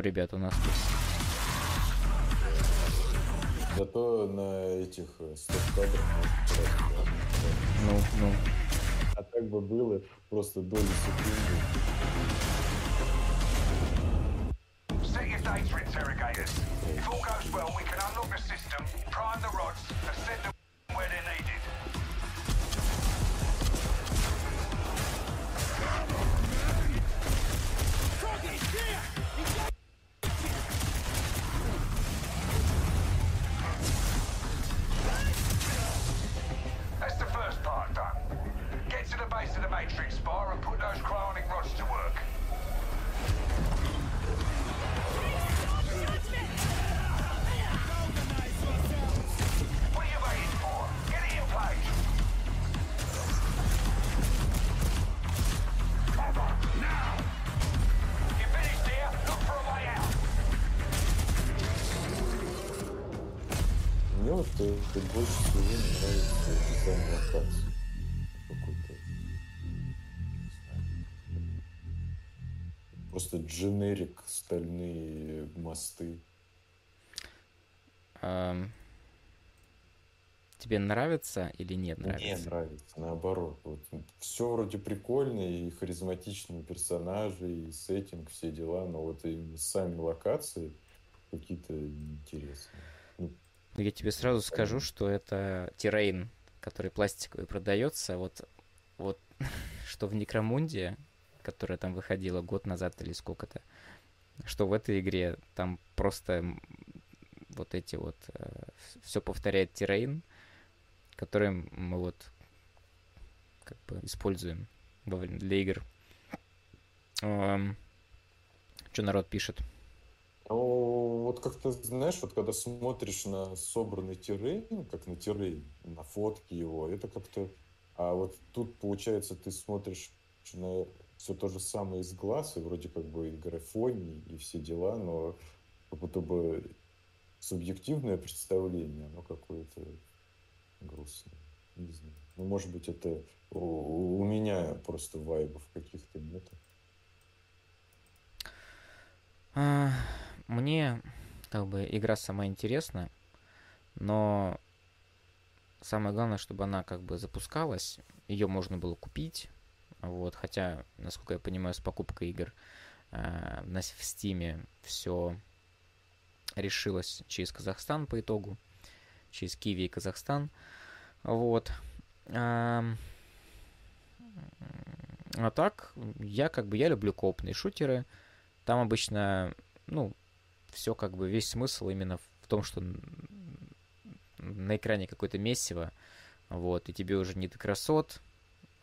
Ну, ребят, у нас тут... Зато на этих э, стоп-кадрах Ну, ну. А так бы было просто доли секунды. Set your data interrogators. If all goes well, we can unlock the system, prime the rods, дженерик, стальные мосты. Um, тебе нравится или нет нравится? Мне нравится, наоборот. Вот, все вроде прикольно, и харизматичные персонажи, и сеттинг, все дела, но вот и сами локации какие-то интересные. Ну, я тебе сразу скажу, что это террейн, который пластиковый продается. Вот, вот что в Некромунде, которая там выходила год назад или сколько-то, что в этой игре там просто вот эти вот э, все повторяет террейн, который мы вот как бы используем для игр. Эм, что народ пишет? Ну, вот как-то, знаешь, вот когда смотришь на собранный террейн, как на террейн, на фотки его, это как-то... А вот тут, получается, ты смотришь на все то же самое из глаз, и вроде как бы и графоний, и все дела, но как будто бы субъективное представление, оно какое-то грустное. Не знаю. Ну, может быть, это у, у меня просто вайбов каких-то нет. А, мне как бы игра сама интересна, но самое главное, чтобы она как бы запускалась, ее можно было купить, вот, хотя, насколько я понимаю, с покупкой игр э, в Стиме все решилось через Казахстан по итогу, через Киви и Казахстан, вот. А, а так, я как бы, я люблю копные шутеры, там обычно, ну, все как бы, весь смысл именно в том, что на экране какое-то месиво, вот, и тебе уже не до красот,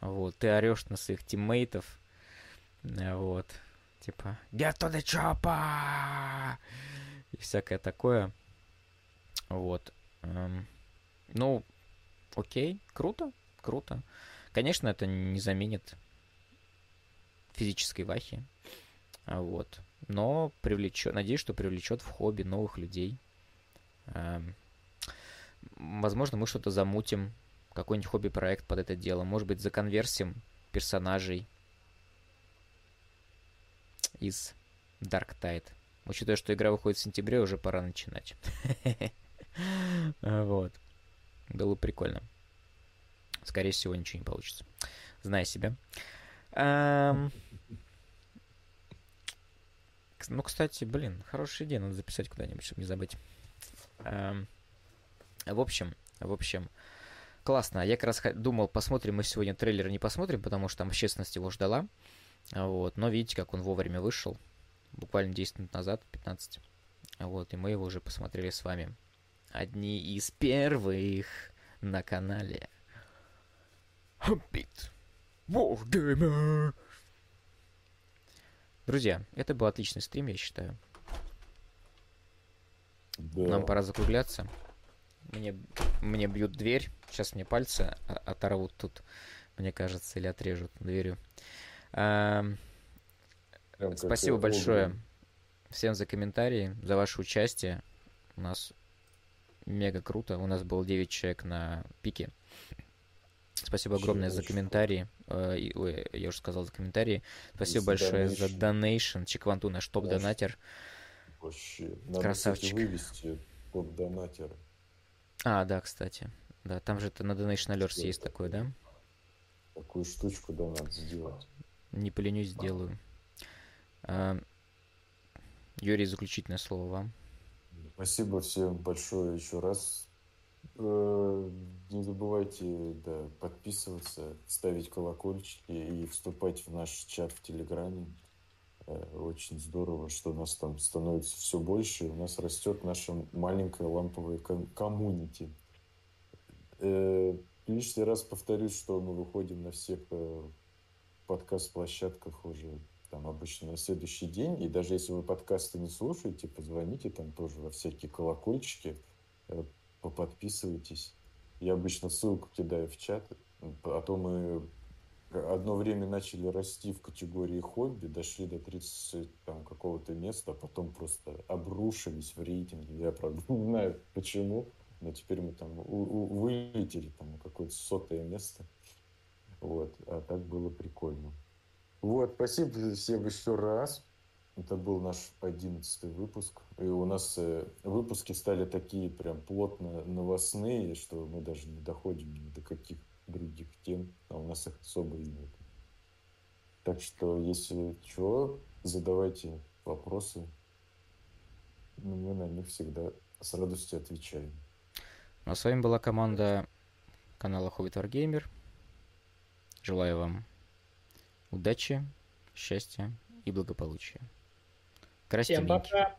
вот, ты орешь на своих тиммейтов, вот, типа, get to the! И всякое такое, вот. Эм, ну, окей, круто, круто. Конечно, это не заменит физической вахи, вот. Но привлечет, надеюсь, что привлечет в хобби новых людей. Эм, возможно, мы что-то замутим, какой-нибудь хобби-проект под это дело. Может быть, законверсим персонажей из Dark Tide. Учитывая, что игра выходит в сентябре, уже пора начинать. Вот. Было прикольно. Скорее всего, ничего не получится. Зная себя. Ну, кстати, блин, хорошая идея, надо записать куда-нибудь, чтобы не забыть. В общем, в общем, классно. Я как раз думал, посмотрим мы сегодня трейлер, не посмотрим, потому что там общественность его ждала. Вот, но видите, как он вовремя вышел. Буквально 10 минут назад, 15. Вот, и мы его уже посмотрели с вами. Одни из первых на канале. Хоббит. Wargamer. Друзья, это был отличный стрим, я считаю. Да. Нам пора закругляться. Мне, мне бьют дверь. Сейчас мне пальцы оторвут тут, мне кажется, или отрежут дверью. А, спасибо большое всем за комментарии, за ваше участие. У нас мега круто. У нас было 9 человек на пике. Спасибо огромное за комментарии. Э, ой, я уже сказал за комментарии. Спасибо большое за донейшн. Чикванту наш топ-донатер. Вообще. Надо, Красавчик. Кстати, вывести топ-донатер. А, да, кстати. Да, там же это на Donation Alerts есть такое, да? Такую штучку, да, надо сделать. Не поленюсь, сделаю. А, Юрий, заключительное слово вам. Спасибо всем большое еще раз. Э, не забывайте да, подписываться, ставить колокольчики и вступать в наш чат в Телеграме. Э, очень здорово, что у нас там становится все больше. У нас растет наша маленькая ламповая коммунити. Э, лишний раз повторюсь, что мы выходим на всех э, подкаст-площадках уже там обычно на следующий день. И даже если вы подкасты не слушаете, позвоните там тоже во всякие колокольчики, поподписывайтесь. Я обычно ссылку кидаю в чат, а то мы одно время начали расти в категории хобби, дошли до 30 там, какого-то места, а потом просто обрушились в рейтинге. Я, правда, не знаю почему, но теперь мы там вылетели там, на какое-то сотое место. Вот, а так было прикольно. Вот, спасибо всем еще раз. Это был наш одиннадцатый выпуск. И у нас э, выпуски стали такие прям плотно новостные, что мы даже не доходим ни до каких других тем, а у нас их особо и нет. Так что, если что, задавайте вопросы. Ну, мы на них всегда с радостью отвечаем. Ну, а с вами была команда канала Hobbit Wargamer. Желаю вам удачи, счастья и благополучия. Красьте Всем пока.